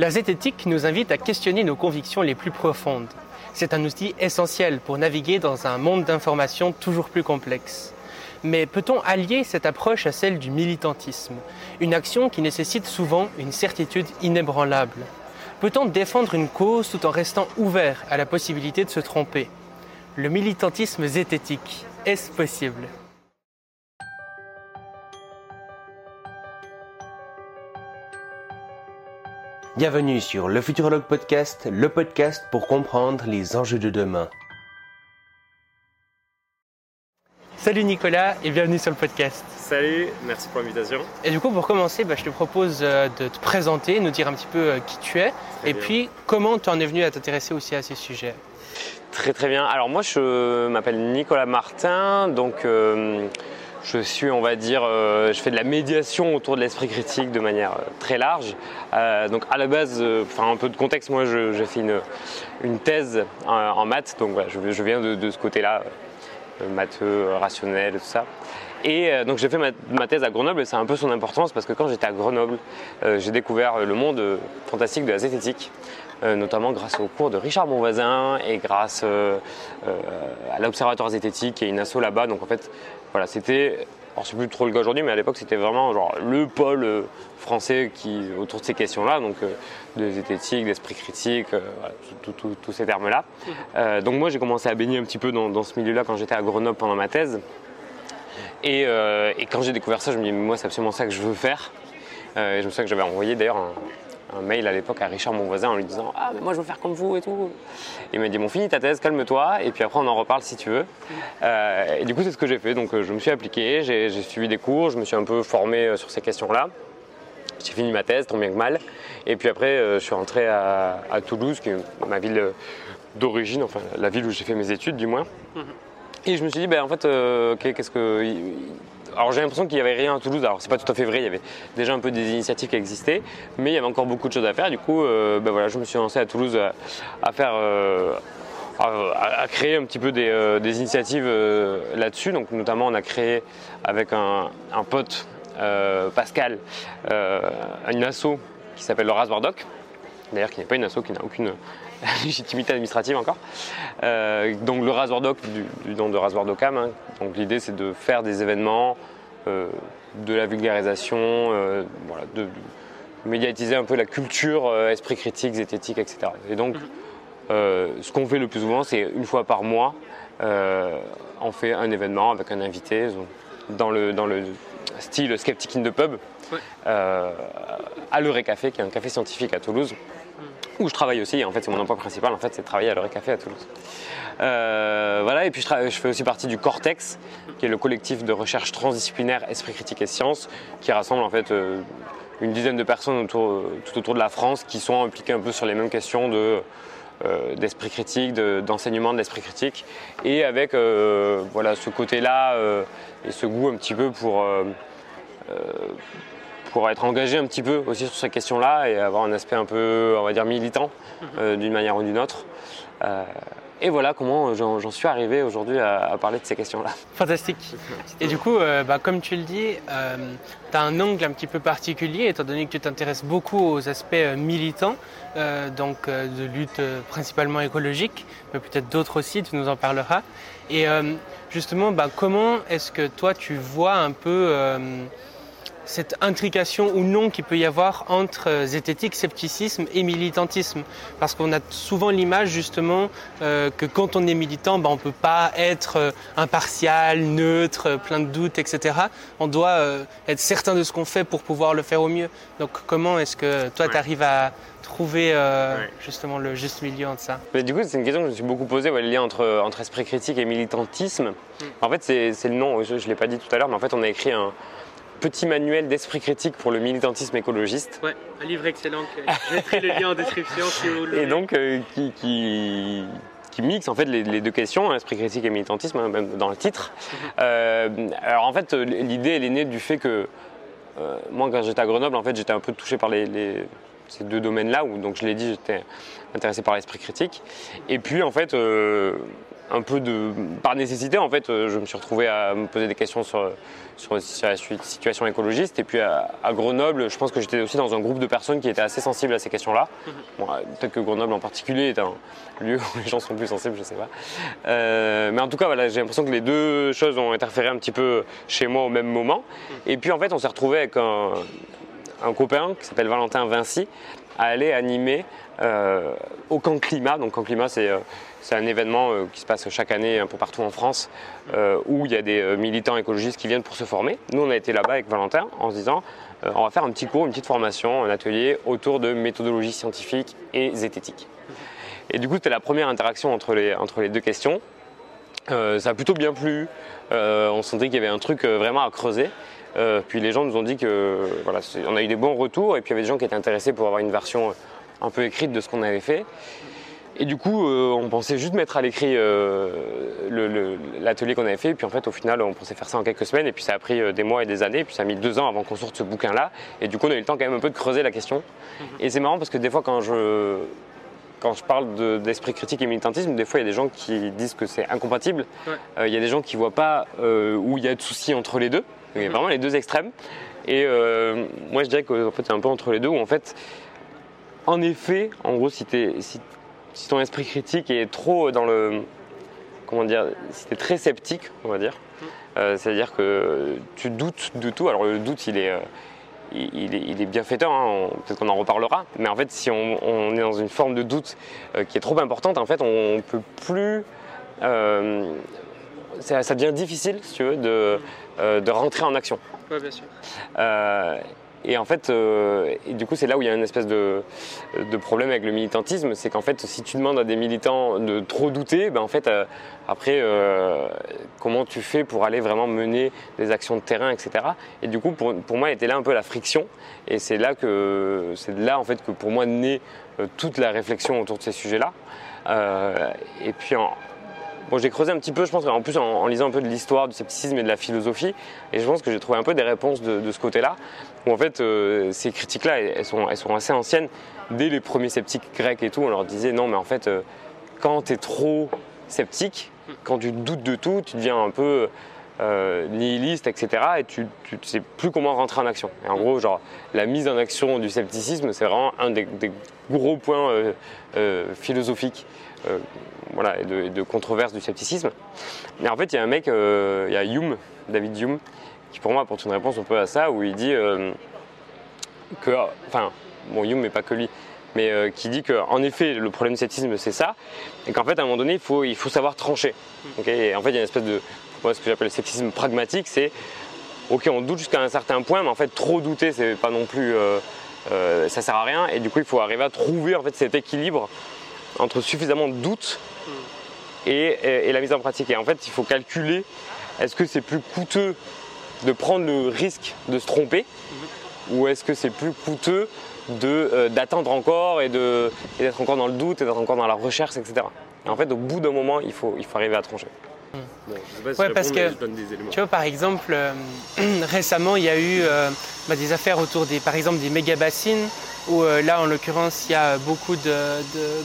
La zététique nous invite à questionner nos convictions les plus profondes. C'est un outil essentiel pour naviguer dans un monde d'informations toujours plus complexe. Mais peut-on allier cette approche à celle du militantisme, une action qui nécessite souvent une certitude inébranlable? Peut-on défendre une cause tout en restant ouvert à la possibilité de se tromper? Le militantisme zététique, est-ce possible? Bienvenue sur le Futurologue Podcast, le podcast pour comprendre les enjeux de demain. Salut Nicolas et bienvenue sur le podcast. Salut, merci pour l'invitation. Et du coup, pour commencer, bah, je te propose euh, de te présenter, nous dire un petit peu euh, qui tu es Très et bien. puis comment tu en es venu à t'intéresser aussi à ces sujets. Très très bien. Alors moi je m'appelle Nicolas Martin, donc euh, je suis on va dire, euh, je fais de la médiation autour de l'esprit critique de manière euh, très large. Euh, donc à la base, euh, enfin un peu de contexte, moi j'ai fait une, thèse en, maths, donc voilà, je, viens de, ce côté-là, euh, rationnel, tout ça. Et donc j'ai fait ma, thèse à Grenoble et c'est un peu son importance parce que quand j'étais à Grenoble, j'ai découvert le monde fantastique de la zététique, notamment grâce au cours de Richard Bonvoisin et grâce à l'Observatoire zététique est une asso là-bas. Donc en fait, voilà, c'était, alors c'est plus trop le cas aujourd'hui, mais à l'époque c'était vraiment genre le pôle euh, français qui autour de ces questions-là, donc euh, de zététique, d'esprit critique, euh, tous ces termes-là. Donc moi j'ai commencé à baigner un petit peu dans, ce milieu-là quand j'étais à Grenoble pendant ma thèse. Et, et quand j'ai découvert ça, je me dis, moi, c'est absolument ça que je veux faire. Et je me souviens que j'avais envoyé d'ailleurs un, un mail à l'époque à Richard, mon voisin, en lui disant Ah, mais moi, je veux faire comme vous et tout. Il m'a dit, bon, finis ta thèse, calme-toi, et puis après, on en reparle si tu veux. Euh, et du coup, c'est ce que j'ai fait. Donc, euh, je me suis appliqué, j'ai suivi des cours, je me suis un peu formé euh, sur ces questions-là. J'ai fini ma thèse, tant bien que mal. Et puis après, euh, je suis rentré à, à Toulouse, qui est ma ville d'origine, enfin la ville où j'ai fait mes études du moins. Et je me suis dit, ben, en fait, euh, qu'est-ce que. Alors j'ai l'impression qu'il n'y avait rien à Toulouse. Alors c'est pas tout à fait vrai, il y avait déjà un peu des initiatives qui existaient, mais il y avait encore beaucoup de choses à faire. Du coup, euh, ben voilà, je me suis lancé à Toulouse à, faire. euh, à, créer un petit peu des, euh, initiatives là-dessus. Donc notamment on a créé avec un, pote, Pascal, une asso qui s'appelle le Raspberry Doc. D'ailleurs qui n'est pas une asso, qui n'a aucune légitimité administrative encore. Euh, donc le Raspberry Doc du, du nom de Raspberry Docam. hein. Donc l'idée c'est de faire des événements, euh, de la vulgarisation, euh, voilà, de, de médiatiser un peu la culture, esprit critique, zététique, etc. Et donc euh, ce qu'on fait le plus souvent, c'est une fois par mois, on fait un événement avec un invité dans le, dans le style Skeptic in the Pub, Ouais. à l'Euré Café, qui est un café scientifique à Toulouse, où je travaille aussi. En fait, c'est mon emploi principal, en fait, c'est de travailler à l'Euré Café à Toulouse. Euh, voilà, et puis je, fais aussi partie du Cortex, qui est le collectif de recherche transdisciplinaire Esprit critique et sciences, qui rassemble en fait euh, une dizaine de personnes euh, tout autour de la France qui sont impliquées un peu sur les mêmes questions de d'esprit critique, de- d'enseignement de, l'esprit critique, et avec voilà, ce côté-là et ce goût un petit peu pour, pour être engagé un petit peu aussi sur ces questions-là et avoir un aspect un peu, on va dire, militant euh, d'une manière ou d'une autre. Euh, et voilà comment j'en suis arrivé aujourd'hui à, à parler de ces questions-là. Fantastique. Et du coup, euh, bah, comme tu le dis, tu as un angle un petit peu particulier, étant donné que tu t'intéresses beaucoup aux aspects militants, donc de lutte principalement écologique, mais peut-être d'autres aussi, tu nous en parleras. Et justement, bah, comment est-ce que toi tu vois un peu cette intrication ou non qu'il peut y avoir entre euh, zététique, scepticisme et militantisme. Parce qu'on a souvent l'image justement euh, que quand on est militant, bah, on ne peut pas être euh, impartial, neutre, plein de doutes, etc. On doit euh, être certain de ce qu'on fait pour pouvoir le faire au mieux. Donc comment est-ce que toi Ouais. tu arrives à trouver euh, Ouais. justement le juste milieu entre ça? Mais du coup, c'est une question que je me suis beaucoup posée, ouais, le lien entre, entre esprit critique et militantisme. En fait, c'est c'est le nom, je ne l'ai pas dit tout à l'heure, mais en fait, on a écrit un petit manuel d'esprit critique pour le militantisme écologiste. Ouais, un livre excellent. Je mettrai le lien en description si vous Et donc, euh, qui, qui, qui mixe en fait les, les deux questions, hein, esprit critique et militantisme, hein, même dans le titre. Euh, alors en fait, euh, l'idée, elle est née du fait que euh, moi, quand j'étais à Grenoble, en fait, j'étais un peu touché par les, les- ces deux domaines-là, où donc je l'ai dit, j'étais intéressé par l'esprit critique. Et puis en fait, un peu de par nécessité en fait je me suis retrouvé à me poser des questions sur, sur, la situation écologiste et puis à, Grenoble je pense que j'étais aussi dans un groupe de personnes qui étaient assez sensibles à ces questions là mhm. peut-être que Grenoble en particulier est un lieu où les gens sont plus sensibles je sais pas mais en tout cas voilà j'ai l'impression que les deux choses ont interféré un petit peu chez moi au même moment et puis en fait on s'est retrouvé avec un un copain qui s'appelle Valentin Vinci à aller animer euh, au Camp Climat. Donc Camp Climat, c'est euh, un événement euh, qui se passe chaque année un peu partout en France où il y a des militants écologistes qui viennent pour se former. Nous, on a été là-bas avec Valentin en se disant on va faire un petit cours, une petite formation, un atelier autour de méthodologie scientifique et zététique. Et du coup, c'était la première interaction entre les, entre les deux questions. ça a plutôt bien plu. on sentait qu'il y avait un truc vraiment à creuser. Euh, puis les gens nous ont dit que voilà, on a eu des bons retours et puis il y avait des gens qui étaient intéressés pour avoir une version un peu écrite de ce qu'on avait fait. Et du coup, euh, on pensait juste mettre à l'écrit euh, l'atelier qu'on avait fait. Et puis en fait, au final, on pensait faire ça en quelques semaines. Et puis ça a pris des mois et des années. Et puis ça a mis deux ans avant qu'on sorte ce bouquin-là. Et du coup, on a eu le temps quand même un peu de creuser la question. Mhm. Et c'est marrant parce que des fois, quand je, quand je parle d'esprit critique et militantisme, des fois il y a des gens qui disent que c'est incompatible. Il y a des gens qui ne voient pas où il y a de soucis entre les deux. Il y a vraiment les deux extrêmes. Et euh, moi, je dirais que fait, c'est un peu entre les deux où, en fait, en effet, en gros, si, si, si ton esprit critique est trop dans le. Comment dire Si tu es très sceptique, on va dire, euh, c'est-à-dire que tu doutes de tout. Alors, le doute, il est. Euh, il, est, il est, bienfaiteur, hein, peut-être qu'on en reparlera, mais en fait, si on, est dans une forme de doute qui est trop importante, en fait, on ne peut plus ça, devient difficile, si tu veux, de, euh, de rentrer en action. Oui, bien sûr. Euh, et en fait, euh, du coup, c'est là où il y a une espèce de, de problème avec le militantisme, c'est qu'en fait, si tu demandes à des militants de trop douter, ben en fait, après, comment tu fais pour aller vraiment mener des actions de terrain, etc. Et du coup, pour, pour moi, était là un peu la friction, et c'est là que c'est là en fait que pour moi naît toute la réflexion autour de ces sujets-là. et puis en, Bon, j'ai creusé un petit peu, je pense, en plus en, lisant un peu de l'histoire du scepticisme et de la philosophie, et je pense que j'ai trouvé un peu des réponses de, ce côté-là, où en fait euh, ces critiques-là, elles sont, elles sont assez anciennes. Dès les premiers sceptiques grecs et tout, on leur disait non, mais en fait, euh, quand tu es trop sceptique, quand tu doutes de tout, tu deviens un peu euh, nihiliste, etc. Et tu ne sais plus comment rentrer en action. Et en gros, genre, la mise en action du scepticisme, c'est vraiment un des, gros points philosophiques voilà, et de, controverse du scepticisme. Mais en fait, il y a un mec, euh, il y a Hume, David Hume, qui pour moi apporte une réponse un peu à ça, où il dit euh, que, enfin, bon, Hume, mais pas que lui, mais euh, qui dit qu'en effet, le problème du scepticisme, c'est ça, et qu'en fait, à un moment donné, il faut, il faut savoir trancher. et en fait, il y a une espèce de, moi, ce que j'appelle le scepticisme pragmatique, c'est, ok, on doute jusqu'à un certain point, mais en fait, trop douter, c'est pas non plus, ça sert à rien, et du coup, il faut arriver à trouver en fait cet équilibre entre suffisamment de doute et, la mise en pratique. Et en fait, il faut calculer est-ce que c'est plus coûteux de prendre le risque de se tromper ou est-ce que c'est plus coûteux euh, d'attendre encore et d'être encore dans le doute et d'être encore dans la recherche, etc. Et en fait, au bout d'un moment, il faut, il faut arriver à trancher. ouais, parce que tu vois, par exemple, euh, récemment, il y a eu euh, bah, des affaires autour des, par exemple, des méga bassines où euh, là, en l'occurrence, il y a beaucoup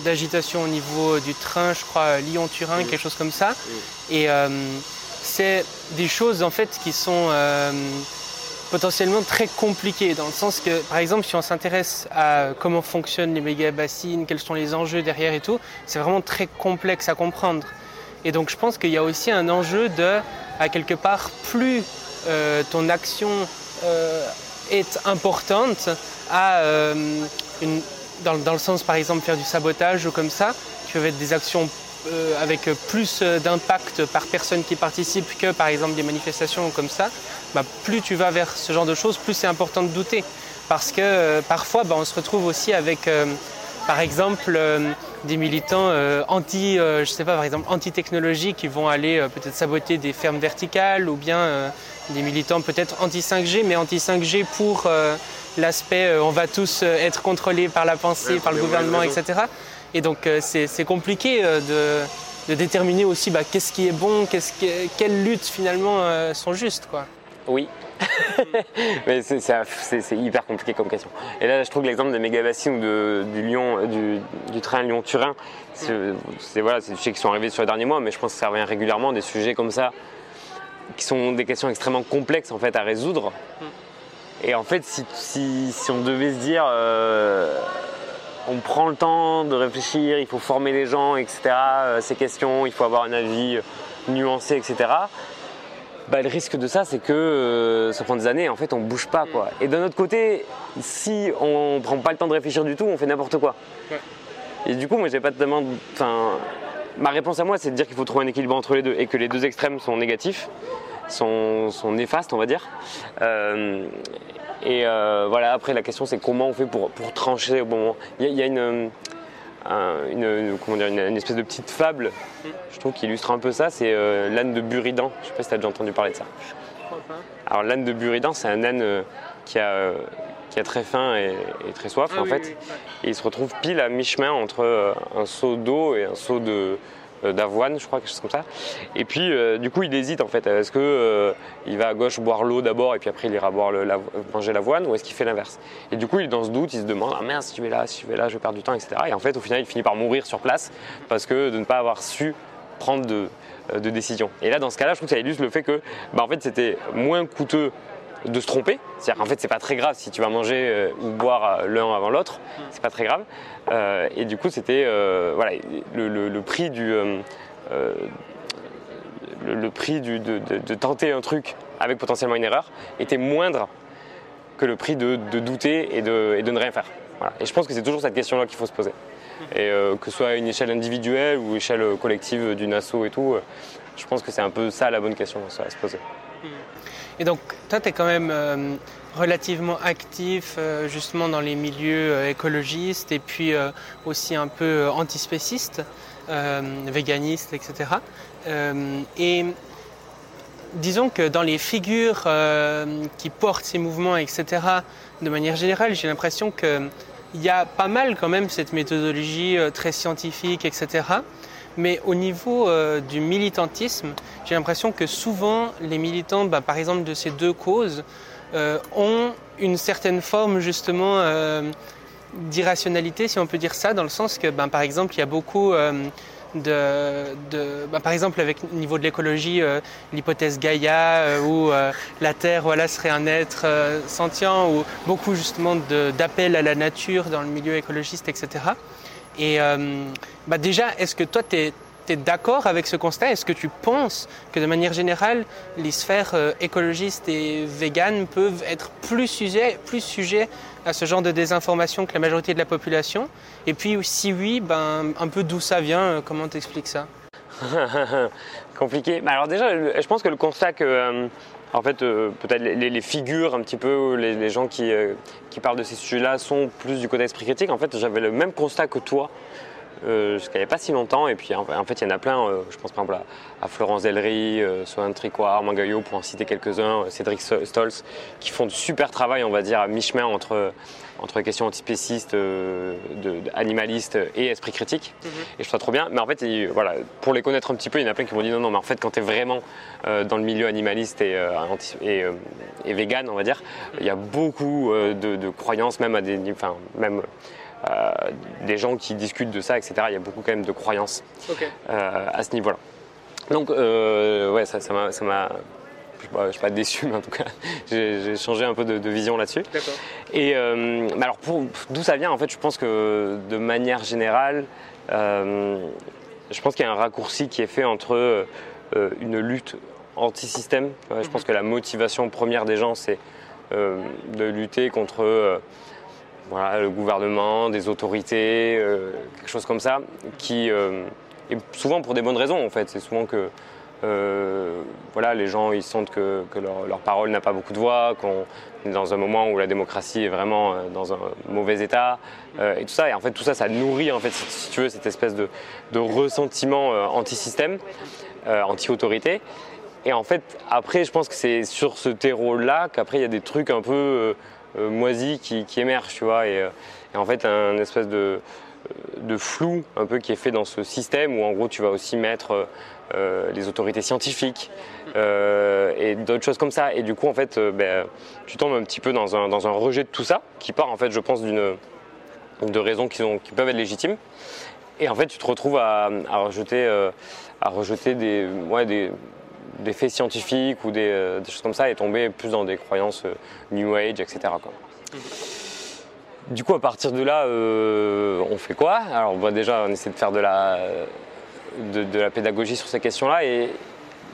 d'agitation au niveau du train, je crois, Lyon-Turin, quelque chose comme ça. Et euh, c'est des choses, en fait, qui sont euh, potentiellement très compliquées, dans le sens que, par exemple, si on s'intéresse à comment fonctionnent les méga-bassines, quels sont les enjeux derrière et tout, c'est vraiment très complexe à comprendre. Et donc, je pense qu'il y a aussi un enjeu de, à quelque part, plus ton action est importante, euh, dans, le sens par exemple faire du sabotage ou comme ça, qui peuvent être des actions euh, avec plus d'impact par personne qui participe que par exemple des manifestations comme ça, bah, plus tu vas vers ce genre de choses, plus c'est important de douter. Parce que euh, parfois bah, on se retrouve aussi avec par exemple des militants anti, je sais pas, par exemple anti-technologie qui vont aller peut-être saboter des fermes verticales ou bien des militants peut-être anti-5G, mais anti-5G pour l'aspect euh, on va tous euh, être contrôlés par la pensée, par le gouvernement, etc. Et donc euh, c'est compliqué de, déterminer aussi bah, qu'est-ce qui est bon, quelles luttes finalement sont justes. Quoi. Oui, Mais c'est- c'est c'est hyper compliqué comme question. Et là, je trouve que l'exemple des méga-bassines ou de- du, Lyon, du, du train Lyon-Turin, c'est c'est- voilà, c'est des sujets qui sont arrivés sur les derniers mois, mais je pense que ça revient régulièrement, des sujets comme ça, qui sont des questions extrêmement complexes en fait à résoudre. Et en fait, si, si- si on devait se dire, euh, on prend le temps de réfléchir, il faut former les gens, etc., euh, ces questions, il faut avoir un avis euh, nuancé, etc., bah, le risque de ça, c'est que euh, ça prend des années, en fait, on bouge pas. Quoi. Et d'un autre côté, si on prend pas le temps de réfléchir du tout, on fait n'importe quoi. Ouais. Et du coup, moi, j'ai pas tellement. Enfin, ma réponse à moi, c'est de dire qu'il faut trouver un équilibre entre les deux et que les deux extrêmes sont négatifs, sont, sont néfastes, on va dire. Euh, et euh, voilà, après, la question, c'est comment on fait pour, pour trancher au bon moment. Il y a, il y a une. euh, un- une, comment dire, une, une espèce de petite fable, je trouve, qui illustre un peu ça, c'est euh, l'âne de Buridan. Je sais pas si tu as déjà entendu parler de ça. Alors l'âne de Buridan, c'est un âne qui a, qui a très faim et, et très soif Ah en oui, fait. oui, ouais. Et il se retrouve pile à mi-chemin entre un seau d'eau et un seau de d'avoine, je crois, quelque chose comme ça. Et puis, euh, du coup, il hésite en fait. Est-ce que euh, il va à gauche boire l'eau d'abord et puis après il ira boire le, manger l'avoine, ou est-ce qu'il fait l'inverse? Et du coup, il est dans ce doute, il se demande ah mince, si je vais là, si je vais là, je perdre du temps, etc. Et en fait, au final, il finit par mourir sur place parce que de ne pas avoir su prendre de, euh, de décision. Et là, dans ce cas-là, je trouve que ça illustre le fait que, bah, en fait, c'était moins coûteux de se tromper. C'est-à-dire qu'en fait, c'est pas très grave si tu vas manger euh, ou boire euh, l'un avant l'autre. C'est pas très grave. Euh, et du coup, c'était voilà, le, le- prix du prix de, de- tenter un truc avec potentiellement une erreur était moindre que le prix de, douter et de, et de ne rien faire. Voilà. Et je pense que c'est toujours cette question-là qu'il faut se poser. Et que ce soit à une échelle individuelle ou échelle collective d'une asso et tout, je pense que c'est un peu ça la bonne question à se poser. Et donc, toi, tu quand même euh, relativement actif euh, justement dans les milieux euh, écologistes et puis aussi un peu antispéciste, véganiste, etc. Et disons que dans les figures qui portent ces mouvements, etc., de manière générale, j'ai l'impression qu'il y a pas mal quand même cette méthodologie très scientifique, etc. Mais au niveau euh, du militantisme, j'ai l'impression que souvent les militants, bah, par exemple de ces deux causes, euh, ont une certaine forme justement euh, d'irrationalité, si on peut dire ça, dans le sens que, ben, par exemple, il y a beaucoup de, ben, par exemple, avec au niveau de l'écologie, l'hypothèse Gaïa, euh, où la Terre, voilà, serait un être sentient, ou beaucoup justement d'appels à la nature dans le milieu écologiste, etc. Et euh, bah déjà, est-ce que toi, tu es, d'accord avec ce constat? Est-ce que tu penses que de manière générale, les sphères euh, écologistes et véganes peuvent être plus sujets, plus sujets à ce genre de désinformation que la majorité de la population? Et puis, si oui, ben, un peu d'où ça vient euh, Comment t'expliques ça? Compliqué. Alors déjà, je pense que le constat que, euh, en fait, euh, peut-être les, figures un petit peu, les, gens qui, euh, qui parlent de ces sujets-là sont plus du côté esprit critique. En fait, j'avais le même constat que toi. Euh, jusqu'à il n'y a pas si longtemps, et puis en fait il y en a plein, je pense par exemple à, Florence Delry, Sohan Tricoire, Gaillot pour en citer quelques-uns, Cédric Stolz, qui font de super travail, on va dire, à mi-chemin entre, entre les questions antispécistes, euh, de- animalistes et esprit critique. Et je trouve ça trop bien. Mais en fait, il- voilà, pour les connaître un petit peu, il y en a plein qui m'ont dit non, non, mais en fait, quand tu es vraiment euh, dans le milieu animaliste et, euh, anti- et, euh, et vegan, on va dire, il y a beaucoup de, de croyances, même à des enfin, même des gens qui discutent de ça, etc. Il y a beaucoup quand même de croyances à ce niveau-là. Donc, euh, ouais, ça ça m'a. ça je je suis pas déçu, mais en tout cas, j'ai changé un peu de, de vision là-dessus. D'accord. Et euh, alors, d'où ça vient En fait, je pense que de manière générale, euh, je pense qu'il y a un raccourci qui est fait entre euh, une lutte anti-système. Ouais, Je pense que la motivation première des gens, c'est de lutter contre voilà, le gouvernement, des autorités, quelque chose comme ça, qui et souvent pour des bonnes raisons en fait. C'est souvent que euh, voilà, les gens ils sentent que, leur, parole n'a pas beaucoup de voix, qu'on est dans un moment où la démocratie est vraiment euh, dans un mauvais état euh, et tout ça. Et en fait tout ça, ça nourrit en fait, si, tu veux, cette espèce de, de ressentiment anti-système, anti-autorité. Et en fait, après, je pense que c'est sur ce terreau-là qu'après il y a des trucs un peu euh, moisi qui, émerge, tu vois. Et, en fait, un espèce de, de flou un peu qui est fait dans ce système où en gros tu vas aussi mettre les autorités scientifiques et d'autres choses comme ça. Et du coup, en fait, ben, tu tombes un petit peu dans un, dans un, rejet de tout ça qui part en fait, je pense, d'une de raisons qui, qui, peuvent être légitimes. Et en fait, tu te retrouves à, rejeter, à rejeter des, ouais, des, des faits scientifiques ou euh, des, choses comme ça et tomber plus dans des croyances euh, New Age, etc. Du coup, à partir de là, euh, on fait quoi? Alors, bah, déjà, on essaie de faire de la, de, la pédagogie sur ces questions-là. Et,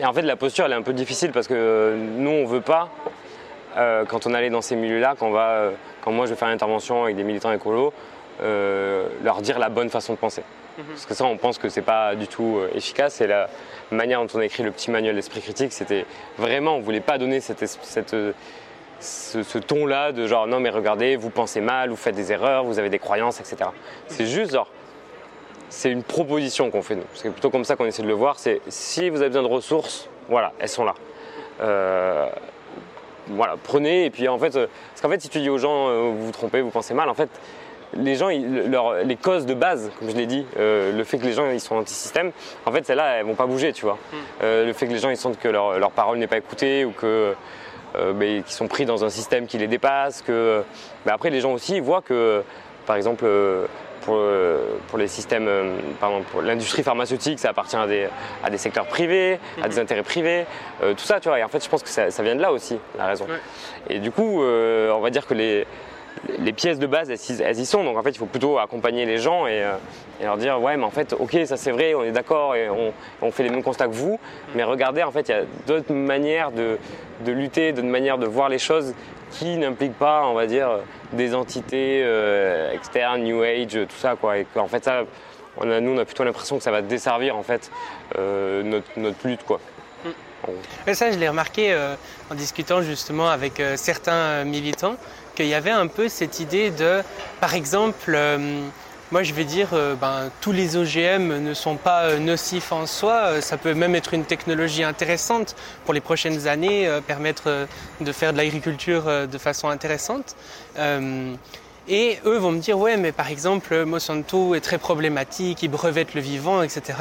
en fait, la posture, elle est un peu difficile parce que nous, on ne veut pas, quand on allait dans ces milieux-là, quand, va, quand moi je vais faire une intervention avec des militants écolos, leur dire la bonne façon de penser. Mhm. Parce que ça, on pense que c'est pas du tout efficace. Et la manière dont on a écrit le petit manuel d'esprit critique, c'était vraiment, on voulait pas donner cette, ce, ton-là de genre non mais regardez, vous pensez mal, vous faites des erreurs, vous avez des croyances, etc. C'est juste genre, c'est une proposition qu'on fait nous. C'est plutôt comme ça qu'on essaie de le voir. C'est si vous avez besoin de ressources, voilà, elles sont là. Euh, voilà, prenez et puis en fait, euh, parce qu'en fait si tu dis aux gens euh, vous vous trompez, vous pensez mal, en fait les gens, les causes de base, comme je l'ai dit, euh, le fait que les gens ils sont anti-système, en fait celles-là elles vont pas bouger, tu vois. Hmm. Le fait que les gens ils sentent que leur, parole n'est pas écoutée ou que euh, qu'ils sont pris dans un système qui les dépasse, que mais après les gens aussi voient que par exemple pour, pour, les systèmes, pardon, pour l'industrie pharmaceutique, ça appartient à des, à des secteurs privés, à des hmm. intérêts privés, tout ça, tu vois. Et en fait, je pense que ça, vient de là aussi, la raison. Et du coup, on va dire que les, les pièces de base, elles, y sont. Donc en fait, il faut plutôt accompagner les gens et, euh, leur dire ouais, mais en fait, ok, ça c'est vrai, on est d'accord et on, fait les mêmes constats que vous. Mais regardez, en fait, il y a d'autres manières de, lutter, d'autres manières de voir les choses qui n'impliquent pas, on va dire, des entités euh, externes, New Age, tout ça, quoi. Et qu'en fait, ça, nous, on a plutôt l'impression que ça va desservir en fait euh, notre, lutte, quoi. Et ça, je l'ai remarqué en discutant justement avec certains militants qu'il y avait un peu cette idée de, par exemple, euh, moi je vais dire, euh, ben, tous les OGM ne sont pas euh, nocifs en soi, ça peut même être une technologie intéressante pour les prochaines années, permettre de faire de l'agriculture de façon intéressante. et eux vont me dire, ouais, mais par exemple, Monsanto est très problématique, il brevette le vivant, etc.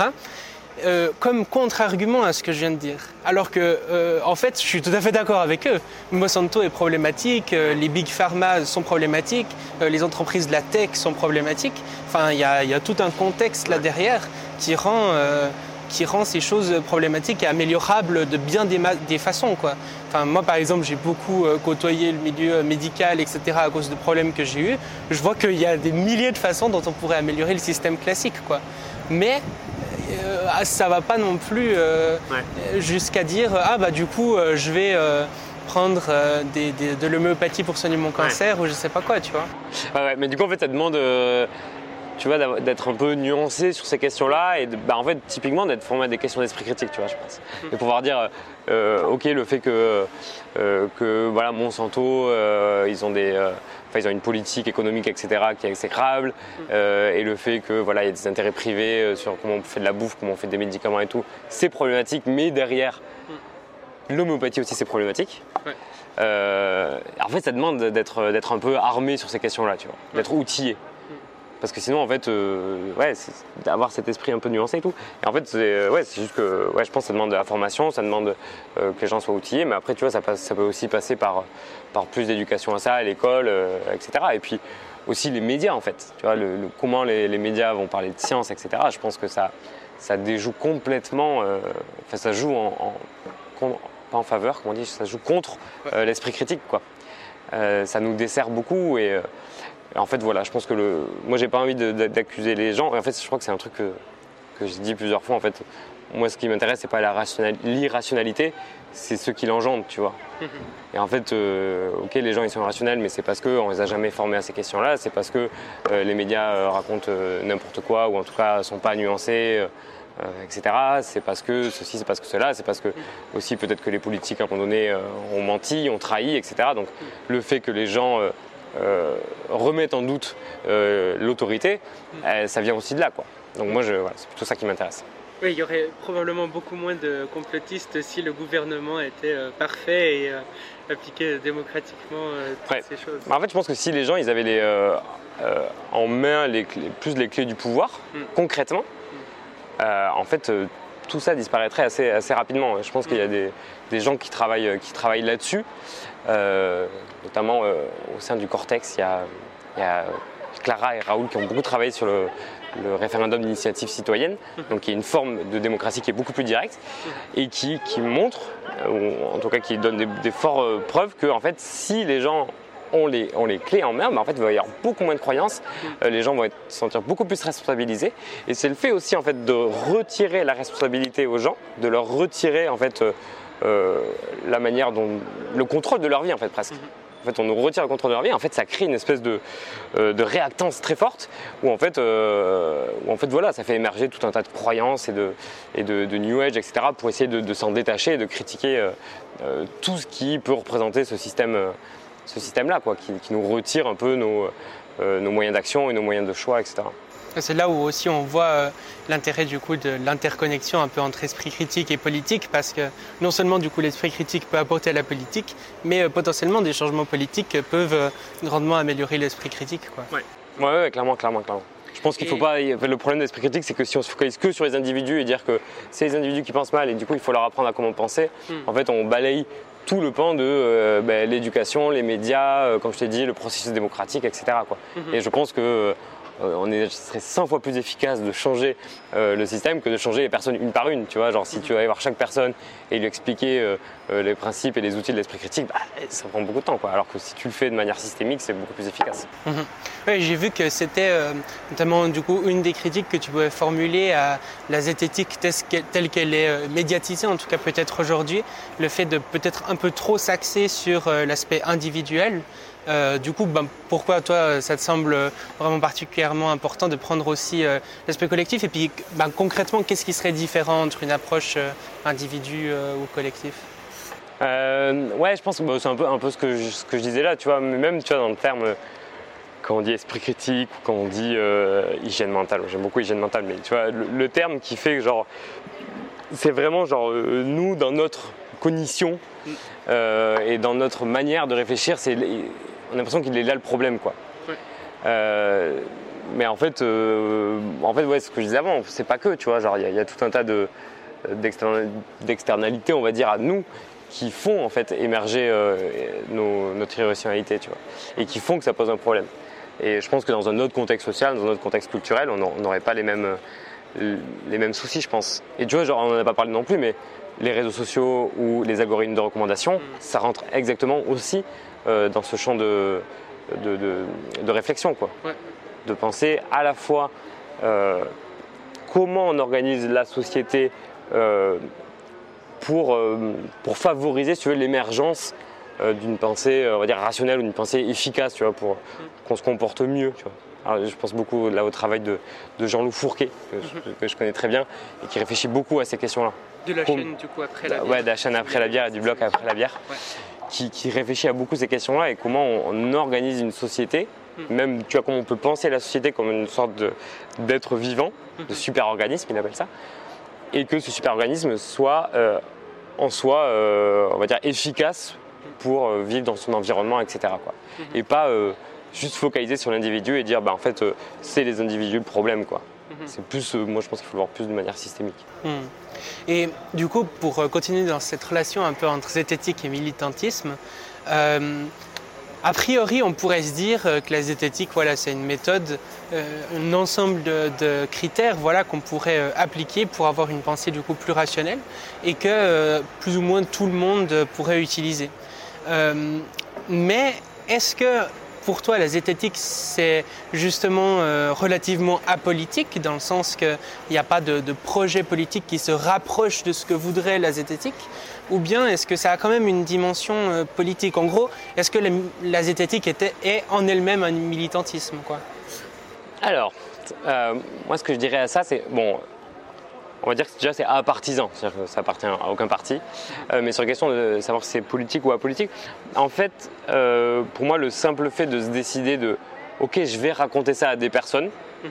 Euh, comme contre-argument à ce que je viens de dire. Alors que, euh, en fait, je suis tout à fait d'accord avec eux. Monsanto est problématique, euh, les big pharma sont problématiques, les entreprises de la tech sont problématiques. Enfin, il y, a, tout un contexte là derrière qui rend, qui rend ces choses problématiques et améliorables de bien des, façons. Enfin, moi, par exemple, j'ai beaucoup côtoyé le milieu médical, etc., à cause de problèmes que j'ai eus. Je vois qu'il y a des milliers de façons dont on pourrait améliorer le système classique. Mais euh, ah, ça va pas non plus euh, jusqu'à dire ah bah du coup euh, je vais prendre de l'homéopathie pour soigner mon cancer ou je sais pas quoi, tu vois. Ouais, mais du coup en fait ça demande tu vois, d'être un peu nuancé sur ces questions-là et bah, en fait typiquement d'être formé à des questions d'esprit critique, tu vois, je pense. Mm. Et pouvoir dire, ok, le fait que, que voilà, Monsanto, ils ont des, ils ont une politique économique, etc., qui est exécrable, mm. euh, et le fait que voilà, il y a des intérêts privés euh, sur comment on fait de la bouffe, comment on fait des médicaments et tout, c'est problématique. Mais derrière, mm. l'homéopathie aussi, c'est problématique. Euh, en fait, ça demande d'être d'être un peu armé sur ces questions-là, tu vois, d'être outillé. Parce que sinon, en fait, euh, ouais, d'avoir cet esprit un peu nuancé et tout. Et en fait, c'est euh, ouais, juste que ouais, je pense que ça demande de la formation, ça demande euh, que les gens soient outillés, mais après, tu vois, ça, passe, ça peut aussi passer par, par plus d'éducation à ça, à l'école, etc. Et puis aussi les médias, en fait. Tu vois, le, comment les, médias vont parler de science, etc. Je pense que ça, ça déjoue complètement, enfin, ça joue en, pas en faveur, comment on dit, ça joue contre l'esprit critique, quoi. ça nous dessert beaucoup et en fait, voilà, je pense que le... moi, j'ai pas envie d'accuser les gens. En fait, je crois que c'est un truc que, que j'ai dit plusieurs fois. En fait, moi, ce qui m'intéresse, c'est pas l'irrationalité, c'est ce qui l'engendre, tu vois. Et en fait, euh, ok, les gens ils sont irrationnels, mais c'est parce qu'on les a jamais formés à ces questions-là. C'est parce que euh, les médias euh, racontent n'importe quoi, ou en tout cas sont pas nuancés. etc. C'est parce que ceci, c'est parce que cela, c'est parce que aussi peut-être que les politiques à un moment donné ont menti, ont trahi, etc. Donc le fait que les gens euh, remettre en doute euh, l'autorité, euh, ça vient aussi de là. Quoi. Donc moi, c'est plutôt ça qui m'intéresse. Oui, il y aurait probablement beaucoup moins de complotistes si le gouvernement était parfait et appliquait démocratiquement toutes ces choses. Bah, en fait, je pense que si les gens ils avaient les, en main les plus les clés du pouvoir, mm. concrètement, mm. en fait, tout ça disparaîtrait assez, assez rapidement. Je pense qu'il y a mm. des, gens qui travaillent, qui travaillent là-dessus, notamment au sein du Cortex. Il y a, il y a Clara et Raoul qui ont beaucoup travaillé sur le, référendum d'initiative citoyenne, donc qui est une forme de démocratie qui est beaucoup plus directe et qui, montre, ou en tout cas qui donne des, des fortes euh, preuves que en fait, si les gens ont les, les clés en main, mais en fait, il va y avoir beaucoup moins de croyances. Euh, les gens vont se sentir beaucoup plus responsabilisés. Et c'est le fait aussi en fait de retirer la responsabilité aux gens, de leur retirer en fait euh, la manière dont le contrôle de leur vie en fait presque en fait, on nous retire le contrôle de leur vie. En fait, ça crée une espèce de, euh, réactance très forte où en, fait, euh, voilà, ça fait émerger tout un tas de croyances et de, New Age, etc., pour essayer de, s'en détacher et de critiquer euh, tout ce qui peut représenter ce système, ce système-là, quoi, qui, qui, nous retire un peu nos, nos moyens d'action et nos moyens de choix, etc. C'est là où aussi on voit euh, l'intérêt du coup de l'interconnexion un peu entre esprit critique et politique, parce que non seulement du coup l'esprit critique peut apporter à la politique, mais euh, potentiellement des changements politiques peuvent euh, grandement améliorer l'esprit critique. Quoi. Ouais. Ouais, clairement, clairement, clairement. Je pense qu'il faut pas. Le problème de l'esprit critique, c'est que si on se focalise que sur les individus et dire que c'est les individus qui pensent mal et du coup il faut leur apprendre à comment penser, hmm. en fait on balaye tout le pan de ben, l'éducation, les médias, comme je t'ai dit, le processus démocratique, etc. Quoi. Hmm. Et je pense que euh, on est, serait 100 fois plus efficace de changer euh, le système que de changer les personnes une par une. Tu vois, genre si tu vas voir chaque personne et lui expliquer euh, les principes et les outils de l'esprit critique, bah, ça prend beaucoup de temps. Quoi. Alors que si tu le fais de manière systémique, c'est beaucoup plus efficace. Mhm. j'ai vu que c'était notamment du coup une des critiques que tu pouvais formuler à la zététique telle qu'elle est médiatisée, en tout cas peut-être aujourd'hui, le fait de peut-être un peu trop s'axer sur l'aspect individuel. Euh, du coup, ben, pourquoi toi, ça te semble vraiment particulièrement important de prendre aussi euh, l'aspect collectif Et puis, ben, concrètement, qu'est-ce qui serait différent entre une approche euh, individu ou collectif? Ouais, je pense que c'est un peu, ce, que je, disais là, tu vois, mais même tu vois, dans le terme, quand on dit esprit critique ou quand on dit hygiène mentale, j'aime beaucoup hygiène mentale, mais tu vois, le, terme qui fait que, genre, c'est vraiment, genre, nous, dans notre cognition, et dans notre manière de réfléchir, c'est on a l'impression qu'il est là le problème, quoi. Euh, mais en fait, euh, en fait, ouais, ce que je disais avant, c'est pas que, tu vois, genre il y, a tout un tas de d'externalités, on va dire, à nous qui font en fait émerger euh, notre irrationalité, tu vois, et qui font que ça pose un problème. Et je pense que dans un autre contexte social, dans un autre contexte culturel, on n'aurait pas les mêmes, les mêmes soucis, je pense. Et tu vois, genre, on n'en a pas parlé non plus, mais les réseaux sociaux ou les algorithmes de recommandation, mm. ça rentre exactement aussi euh, dans ce champ de, de, réflexion. Quoi. De penser à la fois euh, comment on organise la société euh, pour, pour favoriser l'émergence d'une pensée on va dire rationnelle ou d'une pensée efficace tu vois, pour qu'on se comporte mieux. Tu vois. Je pense beaucoup là, au travail de, Jean-Loup Fourquet, que, je connais très bien, et qui réfléchit beaucoup à ces questions-là. De la chaîne, du coup, après la bière. Ouais, de la chaîne après la bière et du bloc après la bière qui, réfléchit à beaucoup ces questions-là et comment on, organise une société, hmm. même tu vois, comment on peut penser la société comme une sorte d'être vivant, de hmm. super-organisme, il appelle ça, et que ce super-organisme soit euh, en soi, euh, on va dire, efficace pour euh, vivre dans son environnement, etc. Quoi. Hmm. Et pas juste focaliser sur l'individu et dire, bah, en fait, c'est les individus le problème. Quoi. C'est plus, moi je pense qu'il faut le voir plus de manière systémique. Et du coup, pour euh, continuer dans cette relation un peu entre zététique et militantisme, euh, a priori, on pourrait se dire euh, que la zététique, voilà, c'est une méthode, un ensemble de, critères, voilà, qu'on pourrait appliquer pour avoir une pensée du coup plus rationnelle et que plus ou moins tout le monde pourrait utiliser. mais est-ce que pour toi, la zététique, c'est justement euh, relativement apolitique, dans le sens qu'il n'y a pas de, projet politique qui se rapproche de ce que voudrait la zététique Ou bien est-ce que ça a quand même une dimension euh, politique? En gros, est-ce que la, zététique est en elle-même un militantisme quoi? Alors, euh, moi, ce que je dirais à ça, c'est bon, on va dire que déjà c'est apartisan, c'est-à-dire que ça appartient à aucun parti. Euh, mais sur la question de savoir si c'est politique ou apolitique, en fait, euh, pour moi, le simple fait de se décider de OK, je vais raconter ça à des personnes, mhm.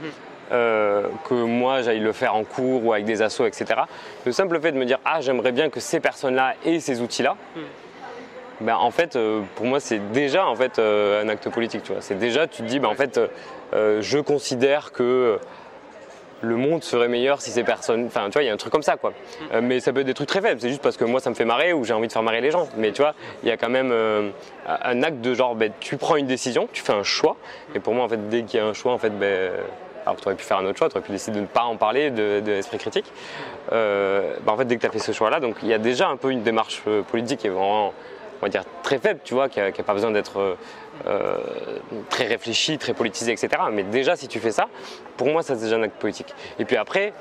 que moi j'aille le faire en cours ou avec des assos, etc. Le simple fait de me dire ah j'aimerais bien que ces personnes-là aient ces outils-là, hmm. ben, en fait pour moi c'est déjà en fait un acte politique. Tu vois. C'est déjà tu te dis ben, en fait je considère que le monde serait meilleur si ces personnes. Enfin, tu vois, il y a un truc comme ça, quoi. Mm. Euh, mais ça peut être des trucs très faibles. C'est juste parce que moi, ça me fait marrer ou j'ai envie de faire marrer les gens. Mais tu vois, il y a quand même euh, un acte de genre, ben, tu prends une décision, tu fais un choix. Et pour moi, en fait, dès qu'il y a un choix, en fait, ben, alors tu aurais pu faire un autre choix, tu aurais pu décider de ne pas en parler de, l'esprit critique. Euh, ben, en fait, dès que tu as fait ce choix-là, donc il y a déjà un peu une démarche politique qui est vraiment on va dire, très faible, tu vois, qui n'a pas besoin d'être euh, très réfléchi, très politisé, etc. Mais déjà, si tu fais ça, pour moi, ça c'est déjà un acte politique. Et puis après,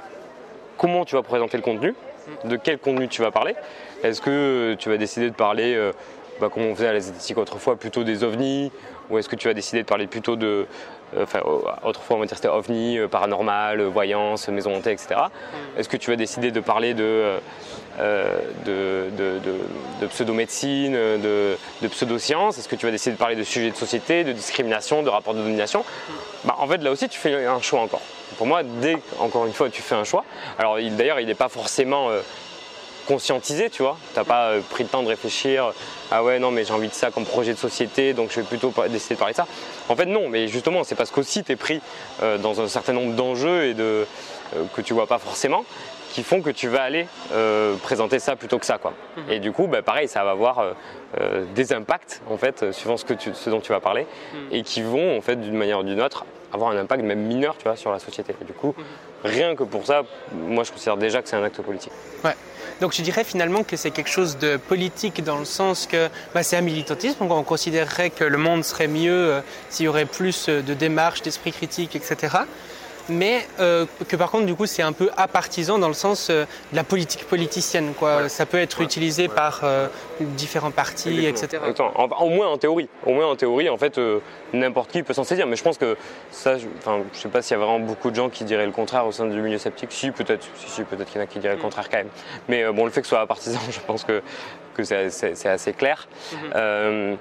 comment tu vas présenter le contenu? De quel contenu tu vas parler? Est-ce que tu vas décider de parler, euh, bah, comme on faisait à la zététique autrefois, plutôt des ovnis? Ou est-ce que tu vas décider de parler plutôt de, enfin, autrefois on va dire c'était ovni, paranormal, voyance, maison hantée, etc. Est-ce que tu vas décider de parler de euh, de, de, pseudo-médecine, de, pseudo-sciences Est-ce que tu vas décider de parler de sujets de société, de discrimination, de rapports de domination? Bah, En fait, là aussi, tu fais un choix encore. Pour moi, dès, encore une fois, tu fais un choix, alors d'ailleurs, il n'est pas forcément euh, conscientisé, tu vois. Tu n'as pas euh, pris le temps de réfléchir, ah ouais, non, mais j'ai envie de ça comme projet de société, donc je vais plutôt décider de parler de ça. En fait, non, mais justement, c'est parce qu'aussi tu es pris dans un certain nombre d'enjeux et de, que tu vois pas forcément qui font que tu vas aller euh, présenter ça plutôt que ça. Quoi. Mhm. Et du coup, bah, pareil, ça va avoir euh, euh, des impacts, en fait, suivant ce, que ce dont tu vas parler, mhm. et qui vont, en fait, d'une manière ou d'une autre, avoir un impact même mineur, tu vois, sur la société. Et du coup, mhm. rien que pour ça, moi, je considère déjà que c'est un acte politique. Ouais. Donc je dirais finalement que c'est quelque chose de politique dans le sens que bah, c'est un militantisme. on considérerait que le monde serait mieux s'il y aurait plus de démarches, d'esprit critique, etc mais euh, que par contre du coup c'est un peu apartisan dans le sens euh, de la politique politicienne quoi. Ça peut être utilisé par euh, différents partis, etc. au moins en théorie. Au moins en théorie, en fait, n'importe qui peut s'en saisir. Mais je pense que ça, je, enfin, je sais pas s'il y a vraiment beaucoup de gens qui diraient le contraire au sein du milieu sceptique. Si peut-être, si, si peut-être qu'il y en a qui diraient le contraire quand même. Mais bon, le fait que ce soit partisan, je pense que, que c'est assez clair. Mm-hmm.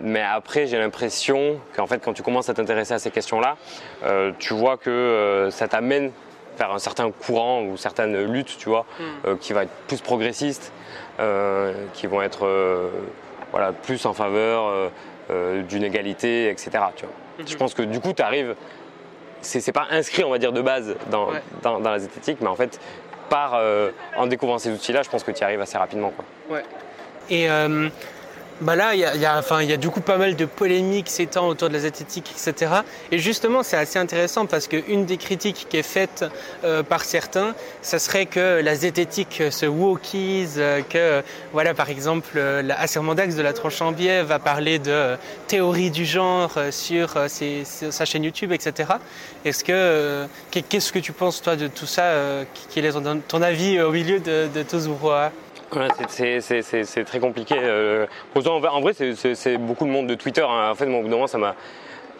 Mais après, j'ai l'impression qu'en fait, quand tu commences à t'intéresser à ces questions-là, euh, tu vois que euh, ça t'amène vers un certain courant ou certaines luttes, tu vois, euh, qui va être plus progressiste, qui vont être voilà, plus en faveur d'une égalité, etc. Tu vois. Hmm. Je pense que du coup, tu arrives. C'est pas inscrit, on va dire, de base dans, dans, la zététique, mais en fait, par, en découvrant ces outils-là, je pense que tu y arrives assez rapidement. Quoi. Ouais. Et bah là, il y a, enfin, y a du coup pas mal de polémiques s'étend autour de la zététique, etc. Et justement, c'est assez intéressant parce qu'une des critiques qui est faite euh, par certains, ça serait que la zététique se wokise, euh, que, voilà, par exemple, euh, la Assermandax de la biais va parler de théorie du genre sur, sa chaîne YouTube, etc. Est-ce que, qu'est-ce que tu penses, toi, de tout ça Quel est ton, avis au milieu de, de tout c'est très compliqué. Euh, en vrai, c'est beaucoup de monde de Twitter. Hein. En fait, au bout d'un moment, ça m'a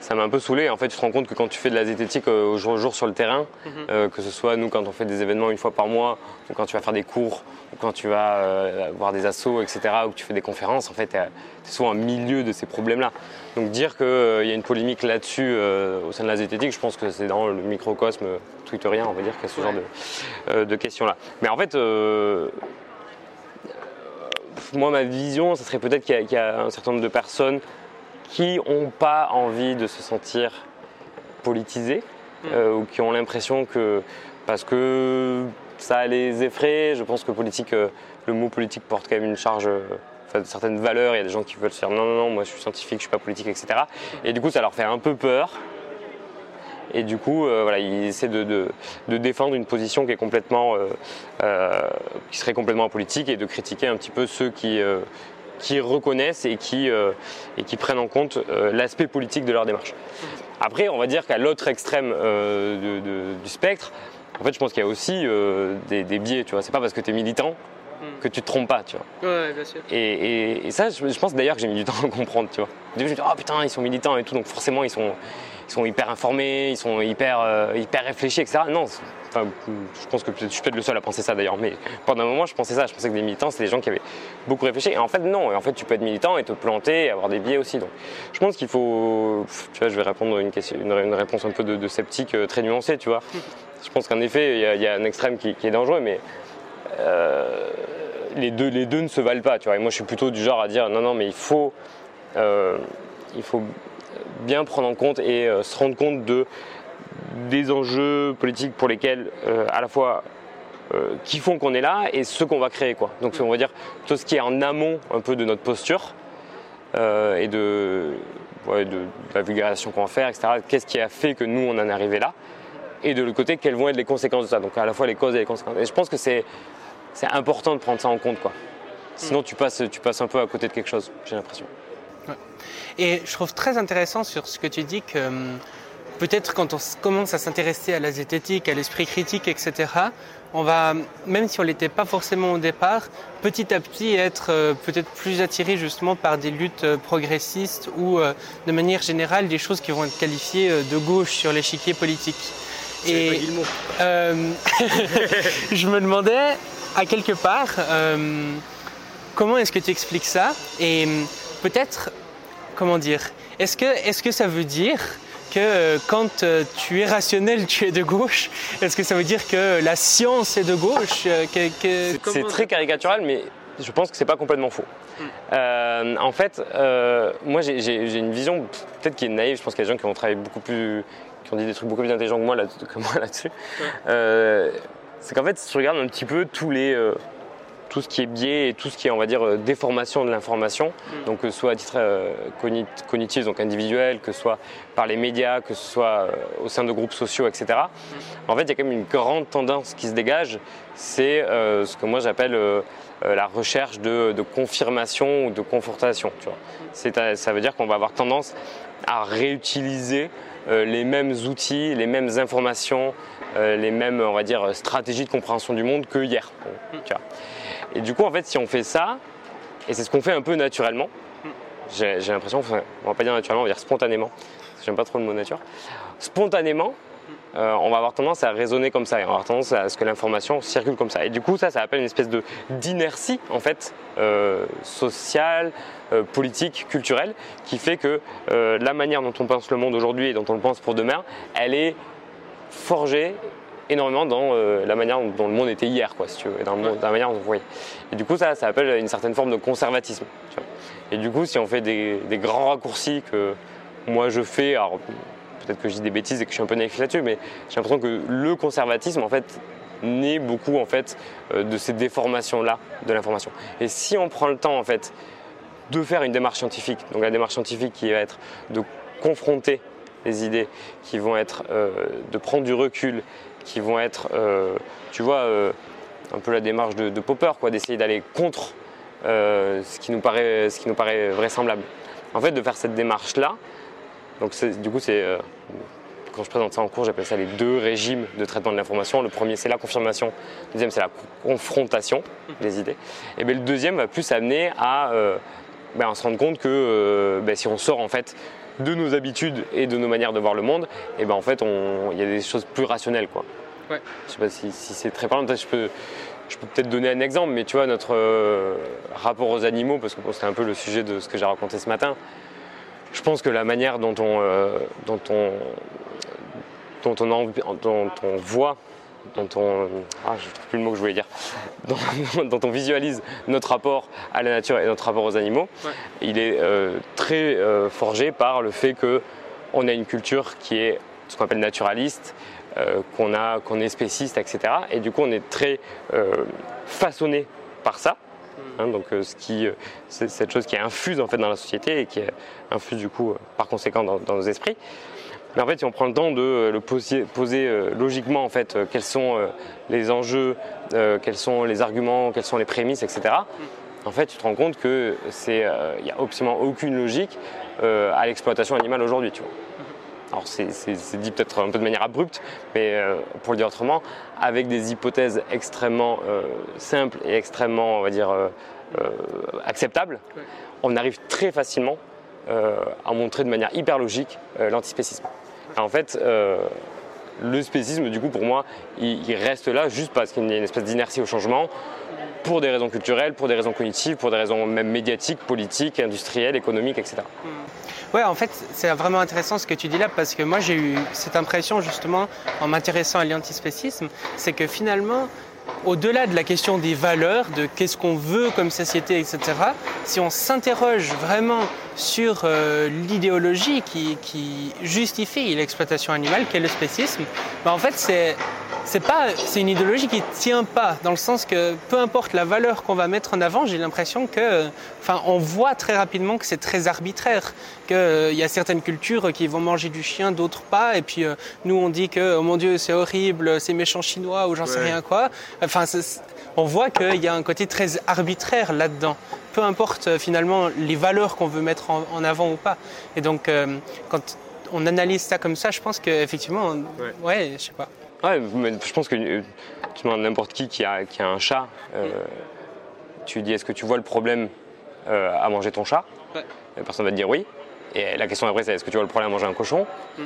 ça m'a un peu saoulé. En fait, tu te rends compte que quand tu fais de la zététique euh, au jour le jour sur le terrain, mhm. euh, que ce soit nous quand on fait des événements une fois par mois, ou quand tu vas faire des cours, ou quand tu vas voir des assos, etc., ou que tu fais des conférences, en fait, tu es, souvent au milieu de ces problèmes-là. Donc dire qu'il y a une polémique là-dessus au sein de la zététique, je pense que c'est dans le microcosme twitterien, on va dire, qu'il y a ce genre de, de questions-là. Mais en fait, moi, ma vision, ce serait peut-être qu'il y, a un certain nombre de personnes qui n'ont pas envie de se sentir politisées mm. euh, ou qui ont l'impression que parce que ça les effraie, je pense que politique, euh, le mot politique porte quand même une charge, euh, de certaines valeurs. Il y a des gens qui veulent se dire non, non, non, moi je suis scientifique, je suis pas politique, etc. Et du coup, ça leur fait un peu peur. Et du coup, euh, voilà, il essaie de, défendre une position qui est complètement, euh, euh, qui serait complètement apolitique et de critiquer un petit peu ceux qui, qui reconnaissent et qui, et qui prennent en compte l'aspect politique de leur démarche. Après, on va dire qu'à l'autre extrême du spectre, en fait, je pense qu'il y a aussi des, biais. Tu vois, c'est pas parce que tu es militant que tu te trompes pas, tu vois. Ouais, bien sûr. Et, ça, je, pense d'ailleurs que j'ai mis du temps à comprendre, tu vois. Au début, je me dis, oh putain, ils sont militants et tout, donc forcément, ils sont, ils sont hyper informés, ils sont hyper, hyper réfléchis, etc. Non, Enfin, je pense que je suis peut-être le seul à penser ça d'ailleurs, mais pendant un moment, je pensais ça. Je pensais que les militants, c'est des gens qui avaient beaucoup réfléchi. Et en fait, non. Et en fait, tu peux être militant et te planter et avoir des biais aussi. Donc, je pense qu'il faut. Tu vois, je vais répondre une, question, une, réponse un peu de, sceptique euh, très nuancée, tu vois. Je pense qu'en effet, il y, a un extrême qui, est dangereux, mais. Euh, les, deux, les deux ne se valent pas, tu vois. Et moi, je suis plutôt du genre à dire non, non, mais il faut, euh, il faut bien prendre en compte et se rendre compte de des enjeux politiques pour lesquels euh, à la fois euh, qui font qu'on est là et ce qu'on va créer quoi. Donc on va dire tout ce qui est en amont un peu de notre posture euh, et de, la vulgarisation qu'on va faire, etc. Qu'est-ce qui a fait que nous on en est arrivé là? Et de l'autre côté quelles vont être les conséquences de ça? Donc à la fois les causes et les conséquences. Et je pense que c'est important de prendre ça en compte quoi. Sinon tu passes tu passes un peu à côté de quelque chose. J'ai l'impression. Et je trouve très intéressant sur ce que tu dis que hum, peut-être quand on commence à s'intéresser à la zététique, à l'esprit critique, etc., on va, même si on l'était pas forcément au départ, petit à petit être euh, peut-être plus attiré justement par des luttes euh, progressistes ou euh, de manière générale des choses qui vont être qualifiées de gauche sur l'échiquier politique. Et je me demandais à quelque part comment est-ce que tu expliques ça? Et peut-être comment dire est-ce que est-ce que ça veut dire que euh, quand euh, tu es rationnel, tu es de gauche Est-ce que ça veut dire que la science est de gauche euh, C'est très caricatural, mais je pense que c'est pas complètement faux. Hmm. en fait, moi j'ai une vision peut-être qui est naïve. Je pense qu'il y a des gens qui ont travaillé beaucoup plus, qui ont dit des trucs beaucoup plus intelligents que moi là-dessus. c'est qu'en fait, si tu regardes un petit peu tous les tout ce qui est biais et tout ce qui est, on va dire, euh, déformation de l'information, mm. donc que ce soit à titre euh, cognitif, donc individuel, que ce soit par les médias, que ce soit euh, au sein de groupes sociaux, etc. Mm. En fait, il y a quand même une grande tendance qui se dégage, c'est ce que moi j'appelle la recherche de, confirmation ou de confortation. Mm. Ça veut dire qu'on va avoir tendance à réutiliser les mêmes outils, les mêmes informations, les mêmes, on va dire, stratégies de compréhension du monde que hier. Et du coup, en fait, si on fait ça, et c'est ce qu'on fait un peu naturellement, j'ai l'impression, on va pas dire naturellement, on va dire spontanément, j'aime pas trop le mot nature, spontanément, euh, on va avoir tendance à raisonner comme ça, et on va avoir tendance à ce que l'information circule comme ça. Et du coup, ça, ça appelle une espèce d'inertie, en fait, euh, sociale, euh, politique, culturelle, qui fait que la manière dont on pense le monde aujourd'hui et dont on le pense pour demain, elle est forgée énormément dans euh, la manière dont le monde était hier, quoi, si tu veux, dans, la manière dont on voyait. Et du coup, ça, ça appelle une certaine forme de conservatisme. Et du coup, si on fait des, grands raccourcis que moi je fais, alors peut-être que je dis des bêtises et que je suis un peu naïf là-dessus, mais j'ai l'impression que le conservatisme, en fait, naît beaucoup en fait euh, de ces déformations-là de l'information. Et si on prend le temps, en fait, de faire une démarche scientifique, donc la démarche scientifique qui va être de confronter les idées, qui vont être euh, de prendre du recul qui vont être, euh, tu vois, euh, un peu la démarche de, Popper, quoi, d'essayer d'aller contre euh, ce, qui nous paraît, ce qui nous paraît vraisemblable. En fait, de faire cette démarche-là, donc du coup, c'est quand je présente ça en cours, j'appelle ça les deux régimes de traitement de l'information. Le premier, c'est la confirmation. Le deuxième, c'est la confrontation des idées. Et bien, le deuxième va plus amener à ben, se rendre compte que ben, si on sort en fait de nos habitudes et de nos manières de voir le monde, et ben en fait, il y a des choses plus rationnelles. Quoi. Ouais. Je sais pas si, c'est très parlant. Je peux, je peux peut-être donner un exemple, mais tu vois, notre euh, rapport aux animaux, parce que c'était un peu le sujet de ce que j'ai raconté ce matin, je pense que la manière dont on, euh, dont on, dont on, dont on voit dont on, ah, je trouve plus le mot que je voulais dire, dont, on visualise notre rapport à la nature et notre rapport aux animaux, il est euh, très forgé par le fait qu'on a une culture qui est ce qu'on appelle naturaliste, qu'on a, qu'on est spéciste, etc. Et du coup, on est très façonné par ça. Hein, donc, ce qui, c'est cette chose qui est infuse en fait dans la société et qui est infuse du coup par conséquent dans nos esprits. Mais en fait, si on prend le temps de euh, le poser, euh, logiquement, en fait, euh, quels sont les enjeux, quels sont les arguments, quelles sont les prémices, etc., en fait, tu te rends compte qu'il n'y a absolument aucune logique à l'exploitation animale aujourd'hui. Alors c'est dit peut-être un peu de manière abrupte, mais pour le dire autrement, avec des hypothèses extrêmement simples et extrêmement, on va dire, acceptables, on arrive très facilement à montrer de manière hyper logique l'antispécisme. En fait, euh, le spécisme, du coup, pour moi, il, il reste là juste parce qu'il y a une espèce d'inertie au changement, pour des raisons culturelles, pour des raisons cognitives, pour des raisons même médiatiques, politiques, industrielles, économiques, etc. Ouais, en fait, c'est vraiment intéressant ce que tu dis là parce que moi j'ai eu cette impression justement en m'intéressant à l'antispécisme, c'est que finalement, au-delà de la question des valeurs, de qu'est-ce qu'on veut comme société, etc., si on s'interroge vraiment sur euh, l'idéologie qui, qui, justifie l'exploitation animale, qu'est le spécisme, ben en fait c'est c'est pas c'est une idéologie qui tient pas dans le sens que peu importe la valeur qu'on va mettre en avant j'ai l'impression que enfin on voit très rapidement que c'est très arbitraire qu'il euh, y a certaines cultures qui vont manger du chien d'autres pas et puis euh, nous on dit que oh mon dieu c'est horrible c'est méchant chinois ou j'en sais rien quoi. Enfin on voit qu'il y a un côté très arbitraire là-dedans. Peu importe euh, finalement les valeurs qu'on veut mettre en, avant ou pas. Et donc euh, quand on analyse ça comme ça je pense qu'effectivement ouais. ouais je sais pas Ouais, je pense que euh, tu demandes n'importe qui qui a, qui a, un chat, euh, tu dis est-ce que tu vois le problème euh, à manger ton chat? Ouais. La personne va te dire oui. Et la question après c'est est-ce que tu vois le problème à manger un cochon? Mm.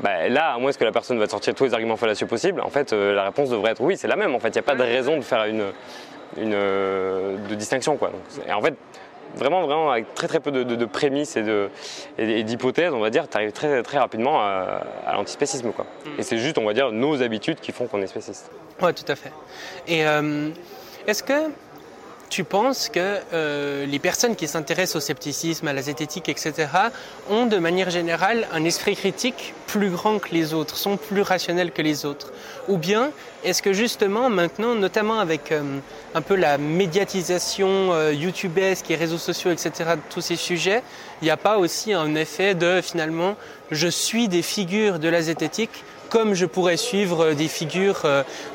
bah, Là, à moins que la personne va te sortir tous les arguments fallacieux possibles, en fait euh, la réponse devrait être oui, c'est la même. En fait, il n'y a pas de raison de faire une, une de distinction. Quoi. Donc, et en fait, vraiment, vraiment avec très très peu de, de, de prémices et, d'hypothèses, on va dire, tu arrives très, très rapidement à, à l'antispécisme. Quoi. Mm. Et c'est juste, on va dire, nos habitudes qui font qu'on est spéciste. Oui, tout à fait. Et euh, est-ce que tu penses que euh, les personnes qui s'intéressent au scepticisme, à la zététique, etc., ont de manière générale un esprit critique plus grand que les autres, sont plus rationnels que les autres? Ou bien est-ce que justement maintenant, notamment avec euh, un peu la médiatisation euh, youtubesque et réseaux sociaux, etc., de tous ces sujets, il n'y a pas aussi un effet de finalement je suis des figures de la zététique comme je pourrais suivre des figures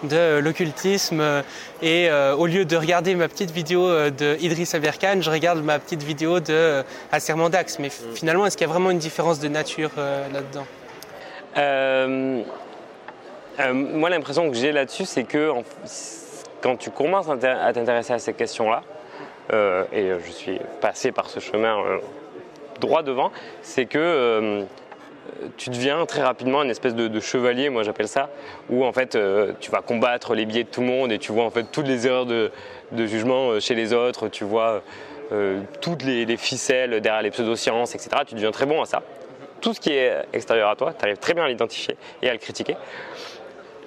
de l'occultisme et euh, au lieu de regarder ma petite vidéo de Idriss Aberkan, je regarde ma petite vidéo de. Mais mm. finalement, est-ce qu'il y a vraiment une différence de nature euh, là-dedans? Euh, Moi, l'impression que j'ai là-dessus, c'est que en, quand tu commences à t'intéresser à ces questions-là, et je suis passé par ce chemin droit devant, c'est que tu deviens très rapidement une espèce de, chevalier, moi j'appelle ça, où en fait euh, tu vas combattre les biais de tout le monde et tu vois en fait toutes les erreurs de, jugement euh, chez les autres, tu vois euh, toutes les, les, ficelles derrière les pseudosciences, etc. Tu deviens très bon à ça. Tout ce qui est extérieur à toi, tu arrives très bien à l'identifier et à le critiquer.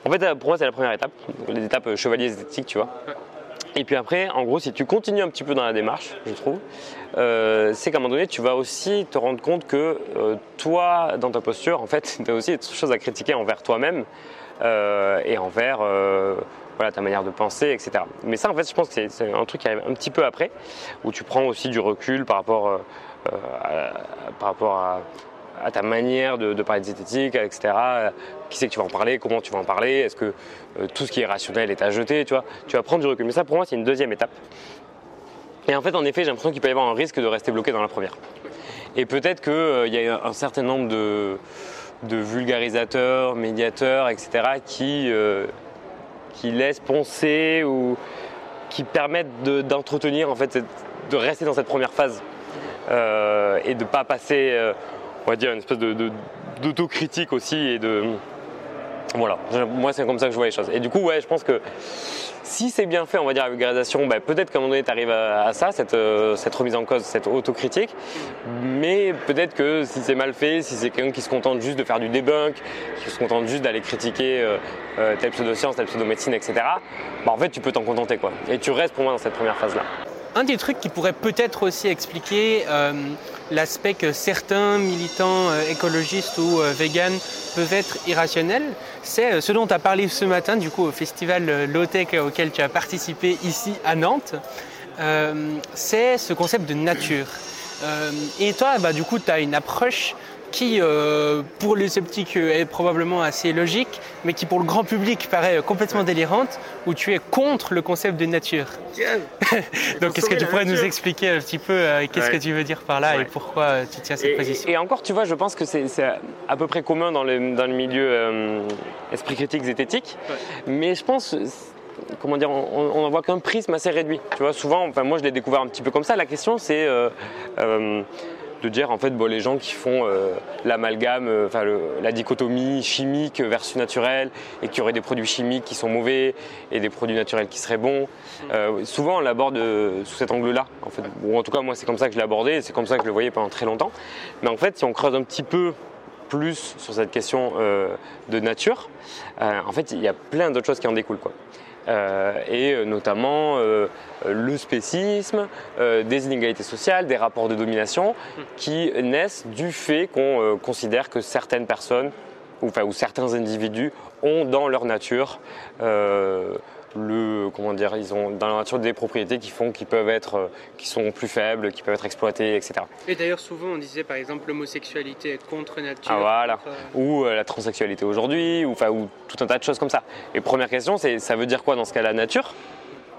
En fait, pour moi, c'est la première étape, les étapes chevalier esthétique, tu vois. Et puis après, en gros, si tu continues un petit peu dans la démarche, je trouve, euh, c'est qu'à un moment donné, tu vas aussi te rendre compte que euh, toi, dans ta posture, en fait, tu as aussi des choses à critiquer envers toi-même euh, et envers voilà, ta manière de penser, etc. Mais ça, en fait, je pense que c'est un truc qui arrive un petit peu après, où tu prends aussi du recul par rapport, à, par rapport à, ta manière de, parler de zététique, etc. Qui c'est que tu vas en parler, comment tu vas en parler, est-ce que tout ce qui est rationnel est à jeter, tu vois? Tu vas prendre du recul. Mais ça, pour moi, c'est une deuxième étape. Et en fait, en effet, j'ai l'impression qu'il peut y avoir un risque de rester bloqué dans la première. Et peut-être qu'il euh, y a un certain nombre de, de vulgarisateurs, médiateurs, etc., qui, euh, qui laissent penser ou qui permettent d'entretenir, en fait, de rester dans cette première phase euh, et de ne pas passer, on va dire, une espèce d'autocritique aussi et de. Voilà, moi c'est comme ça que je vois les choses. Et du coup, ouais, je pense que si c'est bien fait, on va dire, la vulgarisation, bah, peut-être qu'à un moment donné, tu arrives à, ça, cette, euh, cette, remise en cause, cette autocritique. Mais peut-être que si c'est mal fait, si c'est quelqu'un qui se contente juste de faire du debunk, qui se contente juste d'aller critiquer euh, euh, telle pseudo-science, telle pseudo-médecine, etc., bah, en fait, tu peux t'en contenter. Quoi. Et tu restes pour moi dans cette première phase-là. Un des trucs qui pourrait peut-être aussi expliquer l'aspect que certains militants euh, écologistes ou euh, véganes peuvent être irrationnels, c'est ce dont tu as parlé ce matin, du coup, au festival Low-Tech auquel tu as participé ici à Nantes. c'est ce concept de nature. et toi, bah, du coup, tu as une approche qui, euh, pour les sceptiques, est probablement assez logique, mais qui, pour le grand public, paraît complètement délirante, où tu es contre le concept de nature. Donc, est-ce que tu pourrais nous expliquer un petit peu euh, qu'est-ce ouais. que tu veux dire par là ouais. et pourquoi euh, tu tiens cette et, position? Et encore, tu vois, je pense que c'est à peu près commun dans le, dans le milieu euh, esprit critique zététique, ouais. mais je pense comment dire, on n'en voit qu'un prisme assez réduit. Tu vois, souvent, enfin moi je l'ai découvert un petit peu comme ça. La question c'est euh, euh, de dire en fait bon, les gens qui font euh, l'amalgame, euh, enfin la dichotomie chimique versus naturelle et qui auraient des produits chimiques qui sont mauvais et des produits naturels qui seraient bons. Euh, souvent on l'aborde sous cet angle-là, en fait. Ou en tout cas moi c'est comme ça que je l'ai abordé c'est comme ça que je le voyais pendant très longtemps. Mais en fait si on creuse un petit peu plus sur cette question de nature, en fait il y a plein d'autres choses qui en découlent quoi. Euh, et euh, notamment euh, le spécisme, des inégalités sociales, des rapports de domination qui naissent du fait qu'on considère que certaines personnes ou, ou, certains individus ont dans leur nature le, comment dire, ils ont dans la nature des propriétés qui font qu'ils peuvent être, euh, qui sont plus faibles, qui peuvent être exploités, etc. Et d'ailleurs, souvent, on disait par exemple l'homosexualité est contre nature. Ah, voilà. Ou euh, la transsexualité aujourd'hui, ou, enfin, ou tout un tas de choses comme ça. Et première question, c'est ça veut dire quoi dans ce cas la nature?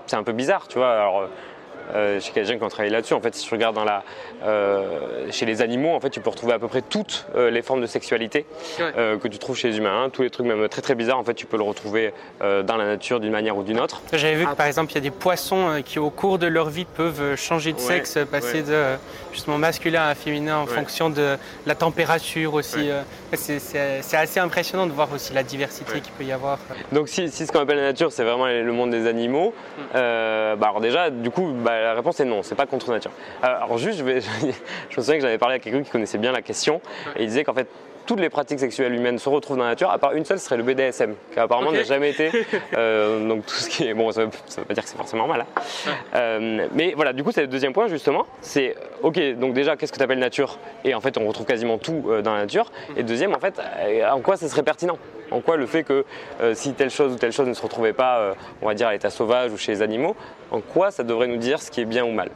C'est un peu bizarre, tu vois. Alors, euh, chez quelqu'un qui ont travaillé là-dessus. En fait, si tu regardes dans la, euh, chez les animaux, en fait, tu peux retrouver à peu près toutes euh, les formes de sexualité que tu trouves chez les humains. Hein. Tous les trucs même très très bizarres, en fait, tu peux le retrouver dans la nature d'une manière ou d'une autre. J'avais vu que par exemple, il y a des poissons qui, au cours de leur vie, peuvent changer de sexe, passer de justement masculin à féminin en fonction de la température aussi. C'est assez impressionnant de voir aussi la diversité qu'il peut y avoir. Donc, si, ce qu'on appelle la nature, c'est vraiment le monde des animaux, mm. bah, alors déjà, du coup, bah, la réponse est non, c'est pas contre nature. Alors juste, je, me souviens que j'avais parlé à quelqu'un qui connaissait bien la question et il disait qu'en fait toutes les pratiques sexuelles humaines se retrouvent dans la nature, à part une seule, ce serait le BDSM, qui apparemment n'a jamais été. Euh, donc tout ce qui est. Bon, ça ne veut, pas dire que c'est forcément mal. Hein. Euh, mais voilà, du coup, c'est le deuxième point, justement. C'est, ok, donc déjà, qu'est-ce que tu appelles nature? Et en fait, on retrouve quasiment tout euh, dans la nature. Et deuxième, en fait, en quoi ça serait pertinent? En quoi le fait que si telle chose ou telle chose ne se retrouvait pas, on va dire, à l'état sauvage ou chez les animaux, en quoi ça devrait nous dire ce qui est bien ou mal?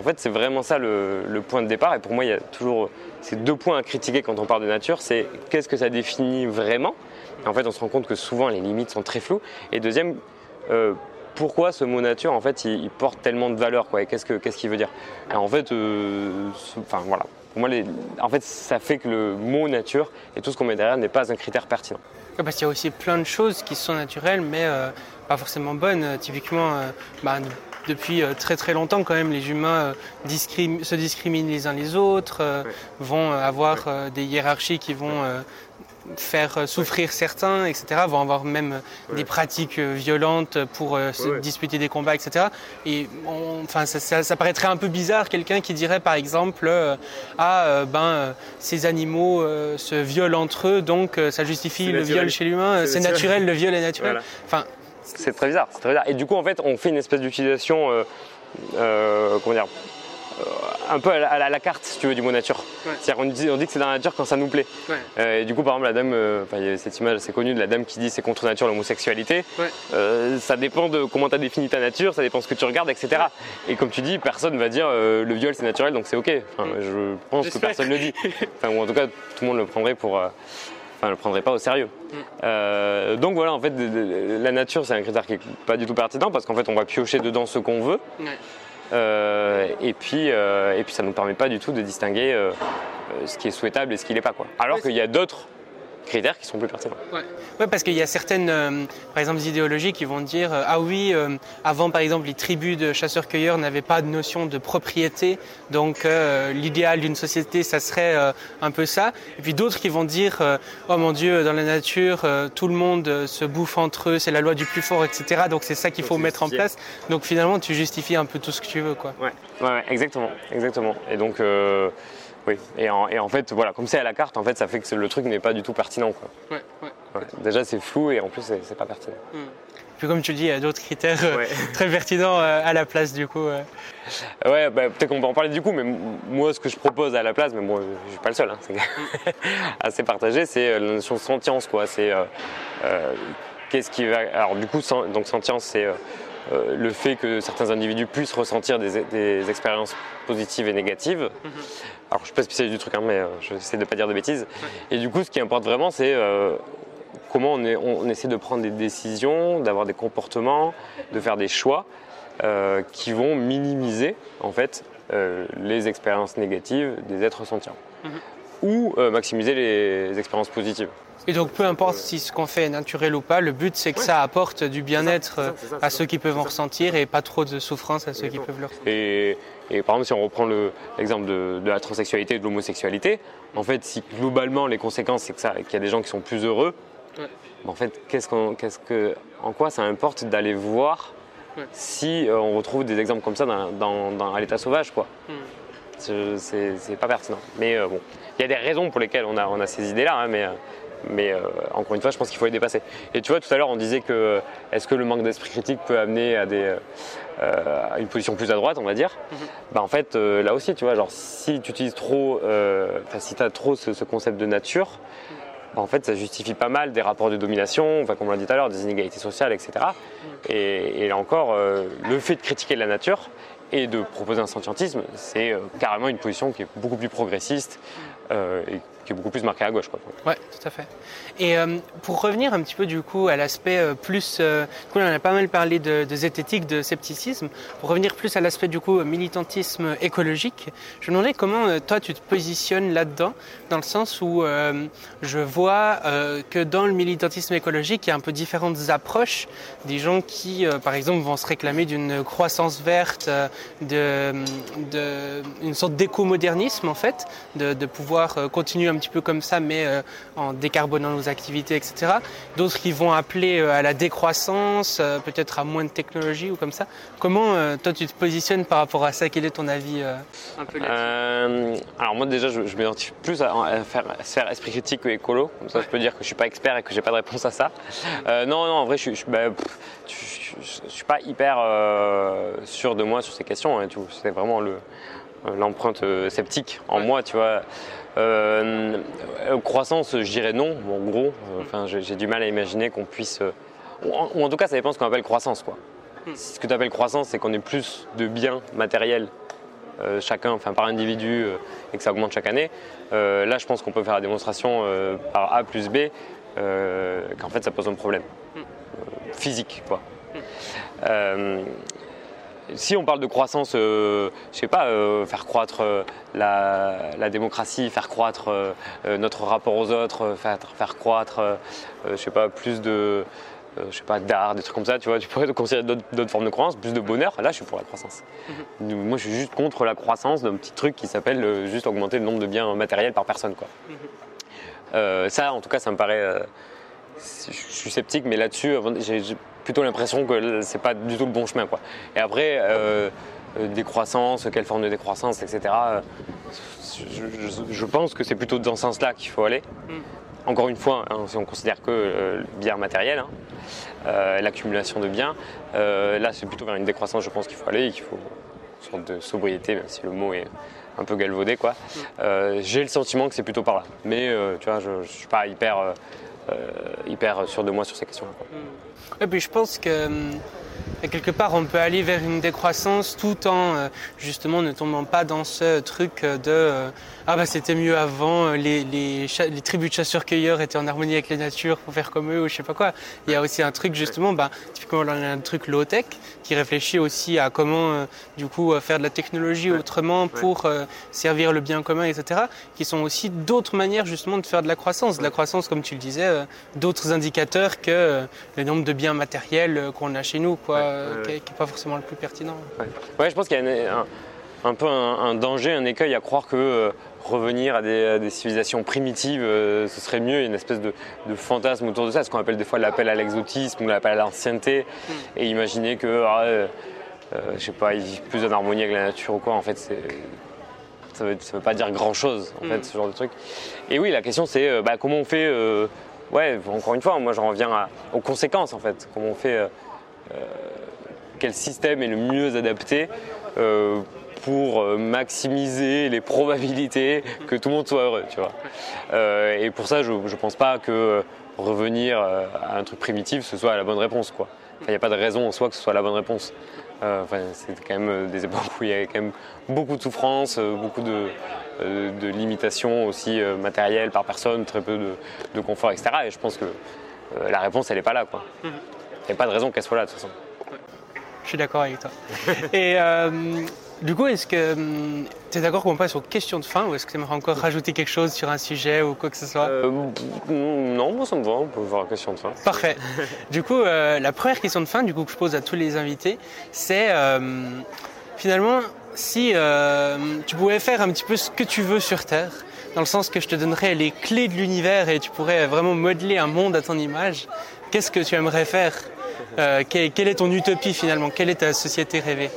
En fait, c'est vraiment ça le, point de départ. Et pour moi, il y a toujours ces deux points à critiquer quand on parle de nature. C'est qu'est-ce que ça définit vraiment? En fait, on se rend compte que souvent les limites sont très floues. Et deuxième, euh, pourquoi ce mot nature, en fait, il, porte tellement de valeur quoi, Et qu'est-ce qu'il veut dire? En fait, euh, voilà. Pour moi, en fait, ça fait que le mot nature et tout ce qu'on met derrière n'est pas un critère pertinent. parce qu'il y a aussi plein de choses qui sont naturelles, mais euh, pas forcément bonnes. Typiquement, bah, depuis euh, très très longtemps quand même. Les humains euh, se discriminent les uns les autres, euh, vont avoir des hiérarchies qui vont faire souffrir certains, etc., vont avoir même des pratiques violentes pour se disputer des combats, etc. Et enfin, ça, paraîtrait un peu bizarre quelqu'un qui dirait par exemple ah ben ces animaux se violent entre eux, donc ça justifie le viol chez l'humain, c'est naturel, le viol est naturel. Enfin, c'est très bizarre, c'est très bizarre. Et du coup, en fait, on fait une espèce d'utilisation, euh, euh, comment dire, euh, un peu à la, carte, si tu veux, du mot nature. C'est-à-dire qu'on dit, on dit que c'est dans la nature quand ça nous plaît. et du coup, par exemple, la dame, il y a cette image assez connue de la dame qui dit c'est contre nature l'homosexualité. ça dépend de comment tu as défini ta nature, ça dépend de ce que tu regardes, etc. Et comme tu dis, personne va dire le viol c'est naturel donc c'est ok. Mm. Je pense que personne ne le dit. Enfin, ou en tout cas, tout le monde le prendrait pour enfin, ne le prendrait pas au sérieux. Mm. Euh, donc voilà, en fait, la nature, c'est un critère qui n'est pas du tout pertinent parce qu'en fait, on va piocher dedans ce qu'on veut. Euh, et, puis, euh, et puis, ça ne nous permet pas du tout de distinguer ce qui est souhaitable et ce qui n'est pas. Quoi. Alors qu'il y a d'autres critères qui sont plus pertinents. Ouais, parce qu'il y a certaines, euh, par exemple, idéologies qui vont dire euh, ah oui, euh, avant par exemple les tribus de chasseurs-cueilleurs n'avaient pas de notion de propriété, donc l'idéal d'une société ça serait un peu ça. Et puis d'autres qui vont dire oh mon Dieu, dans la nature tout le monde se bouffe entre eux, c'est la loi du plus fort, etc. Donc c'est ça qu'il faut mettre en place. Donc finalement tu justifies un peu tout ce que tu veux, quoi. Ouais, ouais, exactement, exactement. Et donc oui, et en, fait, voilà, comme c'est à la carte, en fait, ça fait que le truc n'est pas du tout pertinent. Quoi. Ouais, ouais. Déjà, c'est flou et en plus, c'est pas pertinent. Hmm. Puis comme tu dis, il y a d'autres critères euh, très pertinents euh, à la place du coup. Ouais, bah, peut-être qu'on va en parler du coup, mais moi, ce que je propose à la place, mais moi, je suis pas le seul, hein, c'est hmm. assez partagé, c'est euh, la notion de sentience, quoi. C'est qu'est-ce qui va. Alors, du coup, donc sentience, c'est le fait que certains individus puissent ressentir des, expériences positives et négatives. Mhm. Alors, je suis pas spécialiste du truc, hein, mais euh, j'essaie de ne pas dire de bêtises. Et du coup, ce qui importe vraiment, c'est euh, comment on, essaie de prendre des décisions, d'avoir des comportements, de faire des choix euh, qui vont minimiser, en fait, les expériences négatives des êtres sentients. Mhm. Ou maximiser les expériences positives. Et donc peu importe si ce qu'on fait est naturel ou pas, le but c'est que ça apporte du bien-être ça, à ceux qui peuvent en ressentir et pas trop de souffrance à ceux qui peuvent le Et, et par exemple, si on reprend le- l'exemple de, de la transsexualité et de l'homosexualité, en fait, si globalement les conséquences, c'est que ça- qu'il y a des gens qui sont plus heureux, Ouais. en fait, qu'est-ce qu'on, qu'est-ce que, en quoi ça importe d'aller voir Ouais. si euh, on retrouve des exemples comme ça dans, dans- dans- à l'état sauvage, quoi? Hmm. C'est- pas pertinent. Mais euh, bon, il y a des raisons pour lesquelles on a, on a ces idées-là, hein, mais. euh, mais euh, encore une fois, je pense qu'il faut les dépasser. Et tu vois, tout à l'heure, on disait que euh, est-ce que le manque d'esprit critique peut amener à, des, euh, à une position plus à droite, on va dire bah, En fait, euh, là aussi, tu vois, genre si tu utilises trop, si tu as trop ce, ce concept de nature, bah, en fait, ça justifie pas mal des rapports de domination, enfin, comme on l'a dit tout à l'heure, des inégalités sociales, etc. Et, et là encore, le fait de critiquer la nature et de proposer un scientisme, c'est carrément une position qui est beaucoup plus progressiste et est beaucoup plus marquée à gauche. Quoi. Ouais, tout à fait. Et euh, pour revenir un petit peu du coup à l'aspect euh, plus, euh, du coup, on a pas mal parlé de, de zététique, de scepticisme. Pour revenir plus à l'aspect du coup militantisme écologique, je me demandais comment toi tu te positionnes là-dedans, dans le sens où je vois que dans le militantisme écologique, il y a un peu différentes approches. Des gens qui, par exemple, vont se réclamer d'une croissance verte, de, une sorte d'éco-modernisme en fait, de, pouvoir continuer un petit peu comme ça, mais euh, en décarbonant nos activités, etc. D'autres qui vont appeler euh, à la décroissance, euh, peut-être à moins de technologie ou comme ça. Comment toi tu te positionnes par rapport à ça? Quel est ton avis un peu là-dessus? Alors moi déjà je, je m'identifie plus à, à faire, à se faire esprit critique que écolo, comme ça je peux dire que je suis pas expert et que j'ai pas de réponse à ça. Non non en vrai je, bah, je- suis pas hyper sûr de moi sur ces questions, hein, c'est vraiment le l'empreinte sceptique en Ouais. moi tu vois. Euh, croissance je dirais non, Bon, en gros, enfin j'ai du mal à imaginer qu'on puisse, euh, ou en, ou en tout cas ça dépend de ce qu'on appelle croissance quoi. Hmm. Ce que tu appelles croissance c'est qu'on ait plus de biens matériels euh, chacun, enfin par individu, euh, et que ça augmente chaque année. Là, je pense qu'on peut faire la démonstration par A plus B qu'en fait ça pose un problème Mm. euh, physique, quoi. Si on parle de croissance, euh, je sais pas, euh, faire croître euh, la, la démocratie, faire croître euh, notre rapport aux autres, faire, faire croître, je sais pas, plus de, je sais pas, d'art, des trucs comme ça, tu vois, tu pourrais considérer d'autres formes de croissance, plus de bonheur. Là, je suis pour la croissance. Moi, je suis juste contre la croissance d'un petit truc qui s'appelle juste augmenter le nombre de biens matériels par personne, quoi. Euh, ça, en tout cas, ça me paraît. je suis sceptique, mais là-dessus, plutôt l'impression que c'est pas du tout le bon chemin, quoi. Et après, euh, euh, décroissance, quelle forme de décroissance, etc. euh, je, je- je pense que c'est plutôt dans ce sens-là qu'il faut aller. Mm. Encore une fois, hein, si on considère que euh, le bien matériel, hein, euh, l'accumulation de biens, là c'est plutôt vers une décroissance, je pense qu'il faut aller et qu'il faut une sorte de sobriété, même si le mot est un peu galvaudé, quoi. Euh, J'ai le sentiment que c'est plutôt par là. Mais tu vois, je ne suis pas hyper, hyper sûr de moi sur ces questions-là. quoi. Et puis je pense que quelque part on peut aller vers une décroissance tout en euh, justement ne tombant pas dans ce truc de euh, ah bah c'était mieux avant, euh, les, les, cha- les tribus de chasseurs-cueilleurs étaient en harmonie avec la nature pour faire comme eux ou je sais pas quoi. Il y a aussi un truc justement, bah, typiquement on a un truc low-tech qui réfléchit aussi à comment euh, du coup faire de la technologie autrement pour servir le bien commun, etc. Qui sont aussi d'autres manières justement de faire de la croissance. De la croissance, comme tu le disais, d'autres indicateurs que le nombre de biens matériels qu'on a chez nous, quoi, Ouais, euh, ouais, qui n'est pas forcément le plus pertinent. Ouais, Ouais, je pense qu'il y a un, un- un peu un, un danger, un écueil à croire que euh, revenir à des, à des civilisations primitives, euh, ce serait mieux. Il y a une espèce de, de fantasme autour de ça, ce qu'on appelle des fois l'appel à l'exotisme ou l'appel à l'ancienneté. Et imaginer que, ah, euh, euh, je sais pas, ils vivent plus en harmonie avec la nature ou quoi. En fait, c'est ça veut, ça veut pas dire grand chose en Mm. fait ce genre de truc et oui la question c'est euh, bah, comment on fait euh, ouais encore une fois moi je reviens à- aux conséquences en fait comment on fait quel système est le mieux adapté euh, pour euh, maximiser les probabilités que tout le monde soit heureux Euh, et pour ça je, je pense pas que euh, revenir euh, à un truc primitif ce soit la bonne réponse il n'y a pas de raison en soi que ce soit la bonne réponse euh, c'est quand même euh, des époques où il y avait quand même beaucoup de souffrance, euh, beaucoup de, euh, limitations aussi euh, matérielles par personne, très peu de, confort, etc. Et je pense que euh, la réponse, elle n'est pas là. quoi. Il n'y a pas de raison qu'elle soit là, de toute façon. Je suis d'accord avec toi. Et euh, Du coup, est-ce que tu es d'accord qu'on passe aux questions de fin ou est-ce que tu aimerais encore rajouter quelque chose sur un sujet ou quoi que ce soit? Euh, non, moi ça me va, on peut voir la question de fin. Parfait. Du coup, euh, la première question de fin, du coup, que je pose à tous les invités, c'est finalement si tu pouvais faire un petit peu ce que tu veux sur Terre, dans le sens que je te donnerais les clés de l'univers et tu pourrais vraiment modeler un monde à ton image. Qu'est-ce que tu aimerais faire Euh, quelle, quelle est ton utopie finalement? Quelle est ta société rêvée?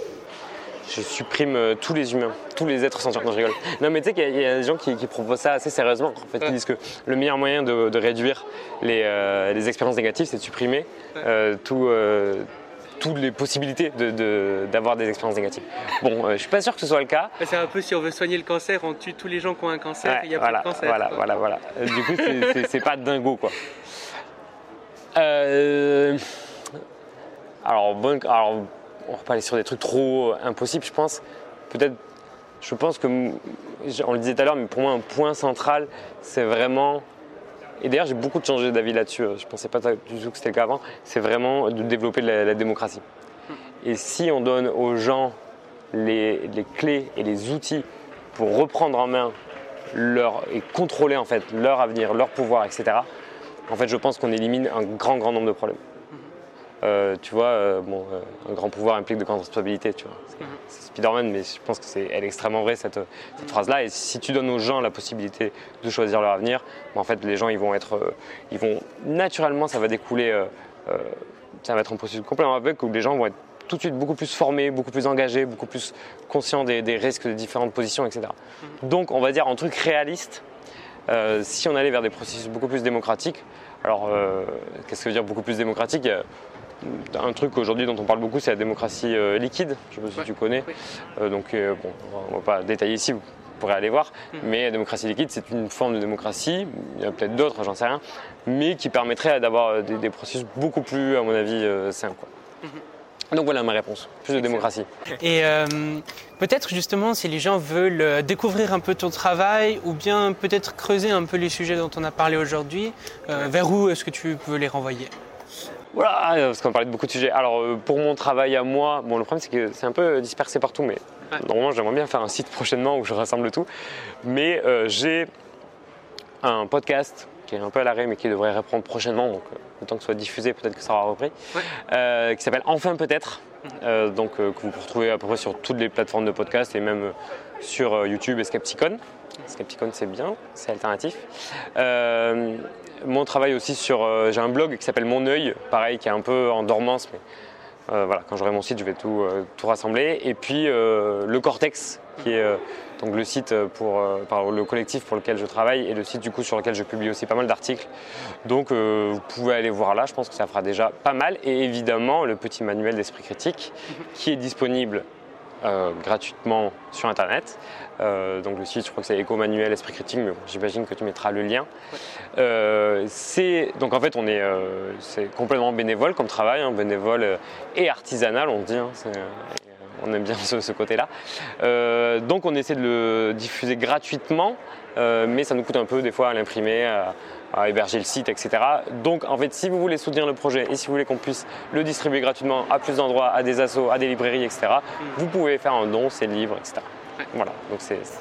Je supprime euh, tous les humains, tous les êtres sentients. Non, je rigole. Non, mais tu sais qu'il y, a- il y a des gens qui, qui proposent ça assez sérieusement. En fait, Ouais. ils disent que le meilleur moyen de, de réduire les, euh, les expériences négatives, c'est de supprimer tout, toutes les possibilités de- de- d'avoir des expériences négatives. Bon, euh, je suis pas sûr que ce soit le cas. C'est un peu si on veut soigner le cancer, on tue tous les gens qui ont un cancer, Ouais, il n'y a voilà, pas de cancer. Voilà, quoi. voilà, voilà. Du coup, c'est pas dingo, quoi. Euh, alors, bon, alors, on va pas sur des trucs trop impossibles, je pense. Peut-être, je pense que, on le disait tout à l'heure, mais pour moi, un point central, c'est vraiment. Et d'ailleurs, j'ai beaucoup changé d'avis là-dessus. euh, Je pensais pas du tout que c'était le cas avant. C'est vraiment de développer la, la démocratie. Et si on donne aux gens les, les clés et les outils pour reprendre en main leur, et contrôler en fait leur avenir, leur pouvoir, etc. En fait, je pense qu'on élimine un grand, grand nombre de problèmes. Euh, tu vois, euh, bon, euh, un grand pouvoir implique de grandes responsabilités, tu vois. C'est- Mhm. C'est Spider-Man, mais je pense que c'est elle est extrêmement vraie cette, cette phrase-là. Et si tu donnes aux gens la possibilité de choisir leur avenir, ben, en fait, les gens, ils vont être, ils vont naturellement, ça va découler, ça va être un processus complètement avec où les gens vont être tout de suite beaucoup plus formés, beaucoup plus engagés, beaucoup plus conscients des, des risques de différentes positions, etc. Donc, on va dire en truc réaliste, euh, si on allait vers des processus beaucoup plus démocratiques, alors euh, qu'est-ce que veut dire beaucoup plus démocratique? A un truc aujourd'hui dont on parle beaucoup, c'est la démocratie euh, liquide. Je ne sais pas si Ouais. tu connais. Oui. Euh, donc, euh, bon, on ne va pas détailler ici, vous pourrez aller voir. Mhm. Mais la démocratie liquide, c'est une forme de démocratie. Il y a peut-être d'autres, j'en sais rien, mais qui permettrait d'avoir euh, des, des processus beaucoup plus, à mon avis, euh, sains. quoi. Donc voilà ma réponse. Plus de démocratie. Et euh, peut-être justement, si les gens veulent euh, découvrir un peu ton travail ou bien peut-être creuser un peu les sujets dont on a parlé aujourd'hui, euh, vers où est-ce que tu peux les renvoyer? Voilà, euh, parce qu'on parlait de beaucoup de sujets. Alors pour mon travail à moi, bon le problème c'est que c'est un peu dispersé partout, mais Ouais. normalement j'aimerais bien faire un site prochainement où je rassemble tout. Mais euh, j'ai un podcast qui est un peu à l'arrêt mais qui devrait reprendre prochainement, donc euh, le temps que ce soit diffusé, peut-être que ça aura repris, Ouais. euh, qui s'appelle Enfin peut-être, euh, donc que vous pouvez retrouver à peu près sur toutes les plateformes de podcast et même sur YouTube et Skepticon. Skepticon c'est bien, c'est alternatif. Mon travail aussi sur. j'ai un blog qui s'appelle Mon œil, pareil, qui est un peu en dormance, mais voilà, quand j'aurai mon site, je vais tout, tout rassembler. Et puis le Cortex, qui est euh, donc le site pour, euh, par le collectif pour lequel je travaille et le site du coup sur lequel je publie aussi pas mal d'articles. Donc euh, vous pouvez aller voir là, je pense que ça fera déjà pas mal. Et évidemment le petit manuel d'esprit critique qui est disponible euh, gratuitement sur internet. Euh, donc le site, je crois que c'est Éco Manuel Esprit Critique, mais bon, j'imagine que tu mettras le lien. Euh, c'est donc en fait on est euh, c'est complètement bénévole comme travail, hein, bénévole euh, et artisanal, on dit. hein, euh, on aime bien ce, ce côté-là. Euh, donc on essaie de le diffuser gratuitement, euh, mais ça nous coûte un peu des fois à l'imprimer, à, à héberger le site, etc. Donc en fait, si vous voulez soutenir le projet et si vous voulez qu'on puisse le distribuer gratuitement à plus d'endroits, à des assos, à des librairies, etc., vous pouvez faire un don, c'est libre, etc. Ouais. Voilà, donc c'est c'est-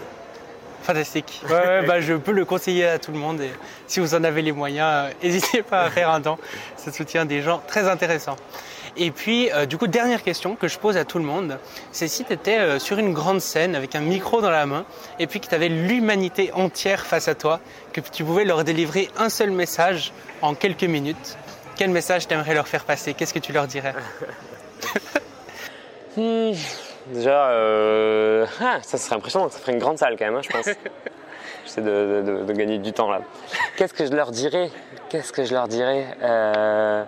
Fantastique. Ouais, ouais, bah, je peux le conseiller à tout le monde. Et si vous en avez les moyens, euh, n'hésitez pas à faire un don. Ça soutient des gens très intéressants. Et puis, euh, du coup, dernière question que je pose à tout le monde, c'est si tu étais sur une grande scène avec un micro dans la main, et puis que tu avais l'humanité entière face à toi, que tu pouvais leur délivrer un seul message en quelques minutes, quel message t'aimerais leur faire passer? Qu'est-ce que tu leur dirais? Hmm, déjà, euh, ah, ça serait impressionnant, ça ferait une grande salle quand même, hein, je pense. J'essaie de, de- de gagner du temps là. Qu'est-ce que je leur dirais? Qu'est-ce que je leur dirais? Euh,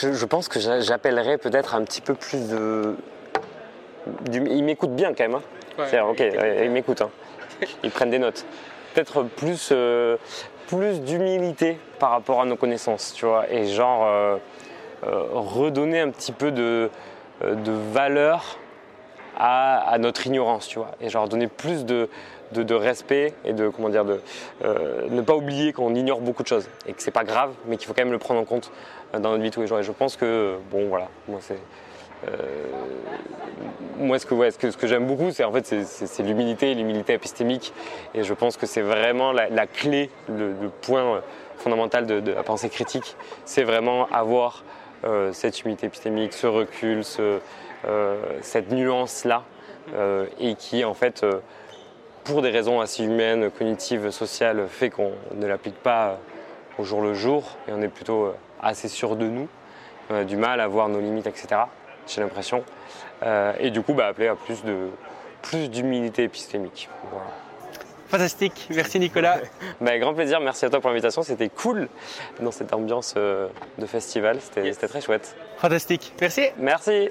je, je pense que j'a- j'appellerais peut-être un petit peu plus de. du- ils m'écoutent bien quand même. hein. Ok, euh, ils m'écoutent. hein. Ils prennent des notes. Peut-être plus, euh, plus d'humilité par rapport à nos connaissances, tu vois. Et genre, euh, euh, redonner un petit peu de, de valeur à, à notre ignorance, tu vois. Et genre donner plus de, de, de respect et de, comment dire, de ne pas oublier qu'on ignore beaucoup de choses et que c'est pas grave, mais qu'il faut quand même le prendre en compte dans notre vie tous les jours. Et je pense que, bon, voilà, moi c'est moi, ce que, ce que, j'aime beaucoup, c'est en fait l'humilité, l'humilité épistémique, et je pense que c'est vraiment la, clé, le, point fondamental de, la pensée critique, c'est vraiment avoir euh, cette humilité épistémique, ce recul, euh, cette nuance-là, euh, et qui en fait, pour des raisons assez humaines, cognitives, sociales, fait qu'on ne l'applique pas au jour le jour, et on est plutôt assez sûr de nous, on a du mal à voir nos limites, etc. J'ai l'impression. et du coup, bah, appeler à plus de plus d'humilité épistémique. Fantastique, merci Nicolas. bah, grand plaisir, merci à toi pour l'invitation, c'était cool dans cette ambiance euh, de festival, c'était très chouette. Fantastique, merci. Merci.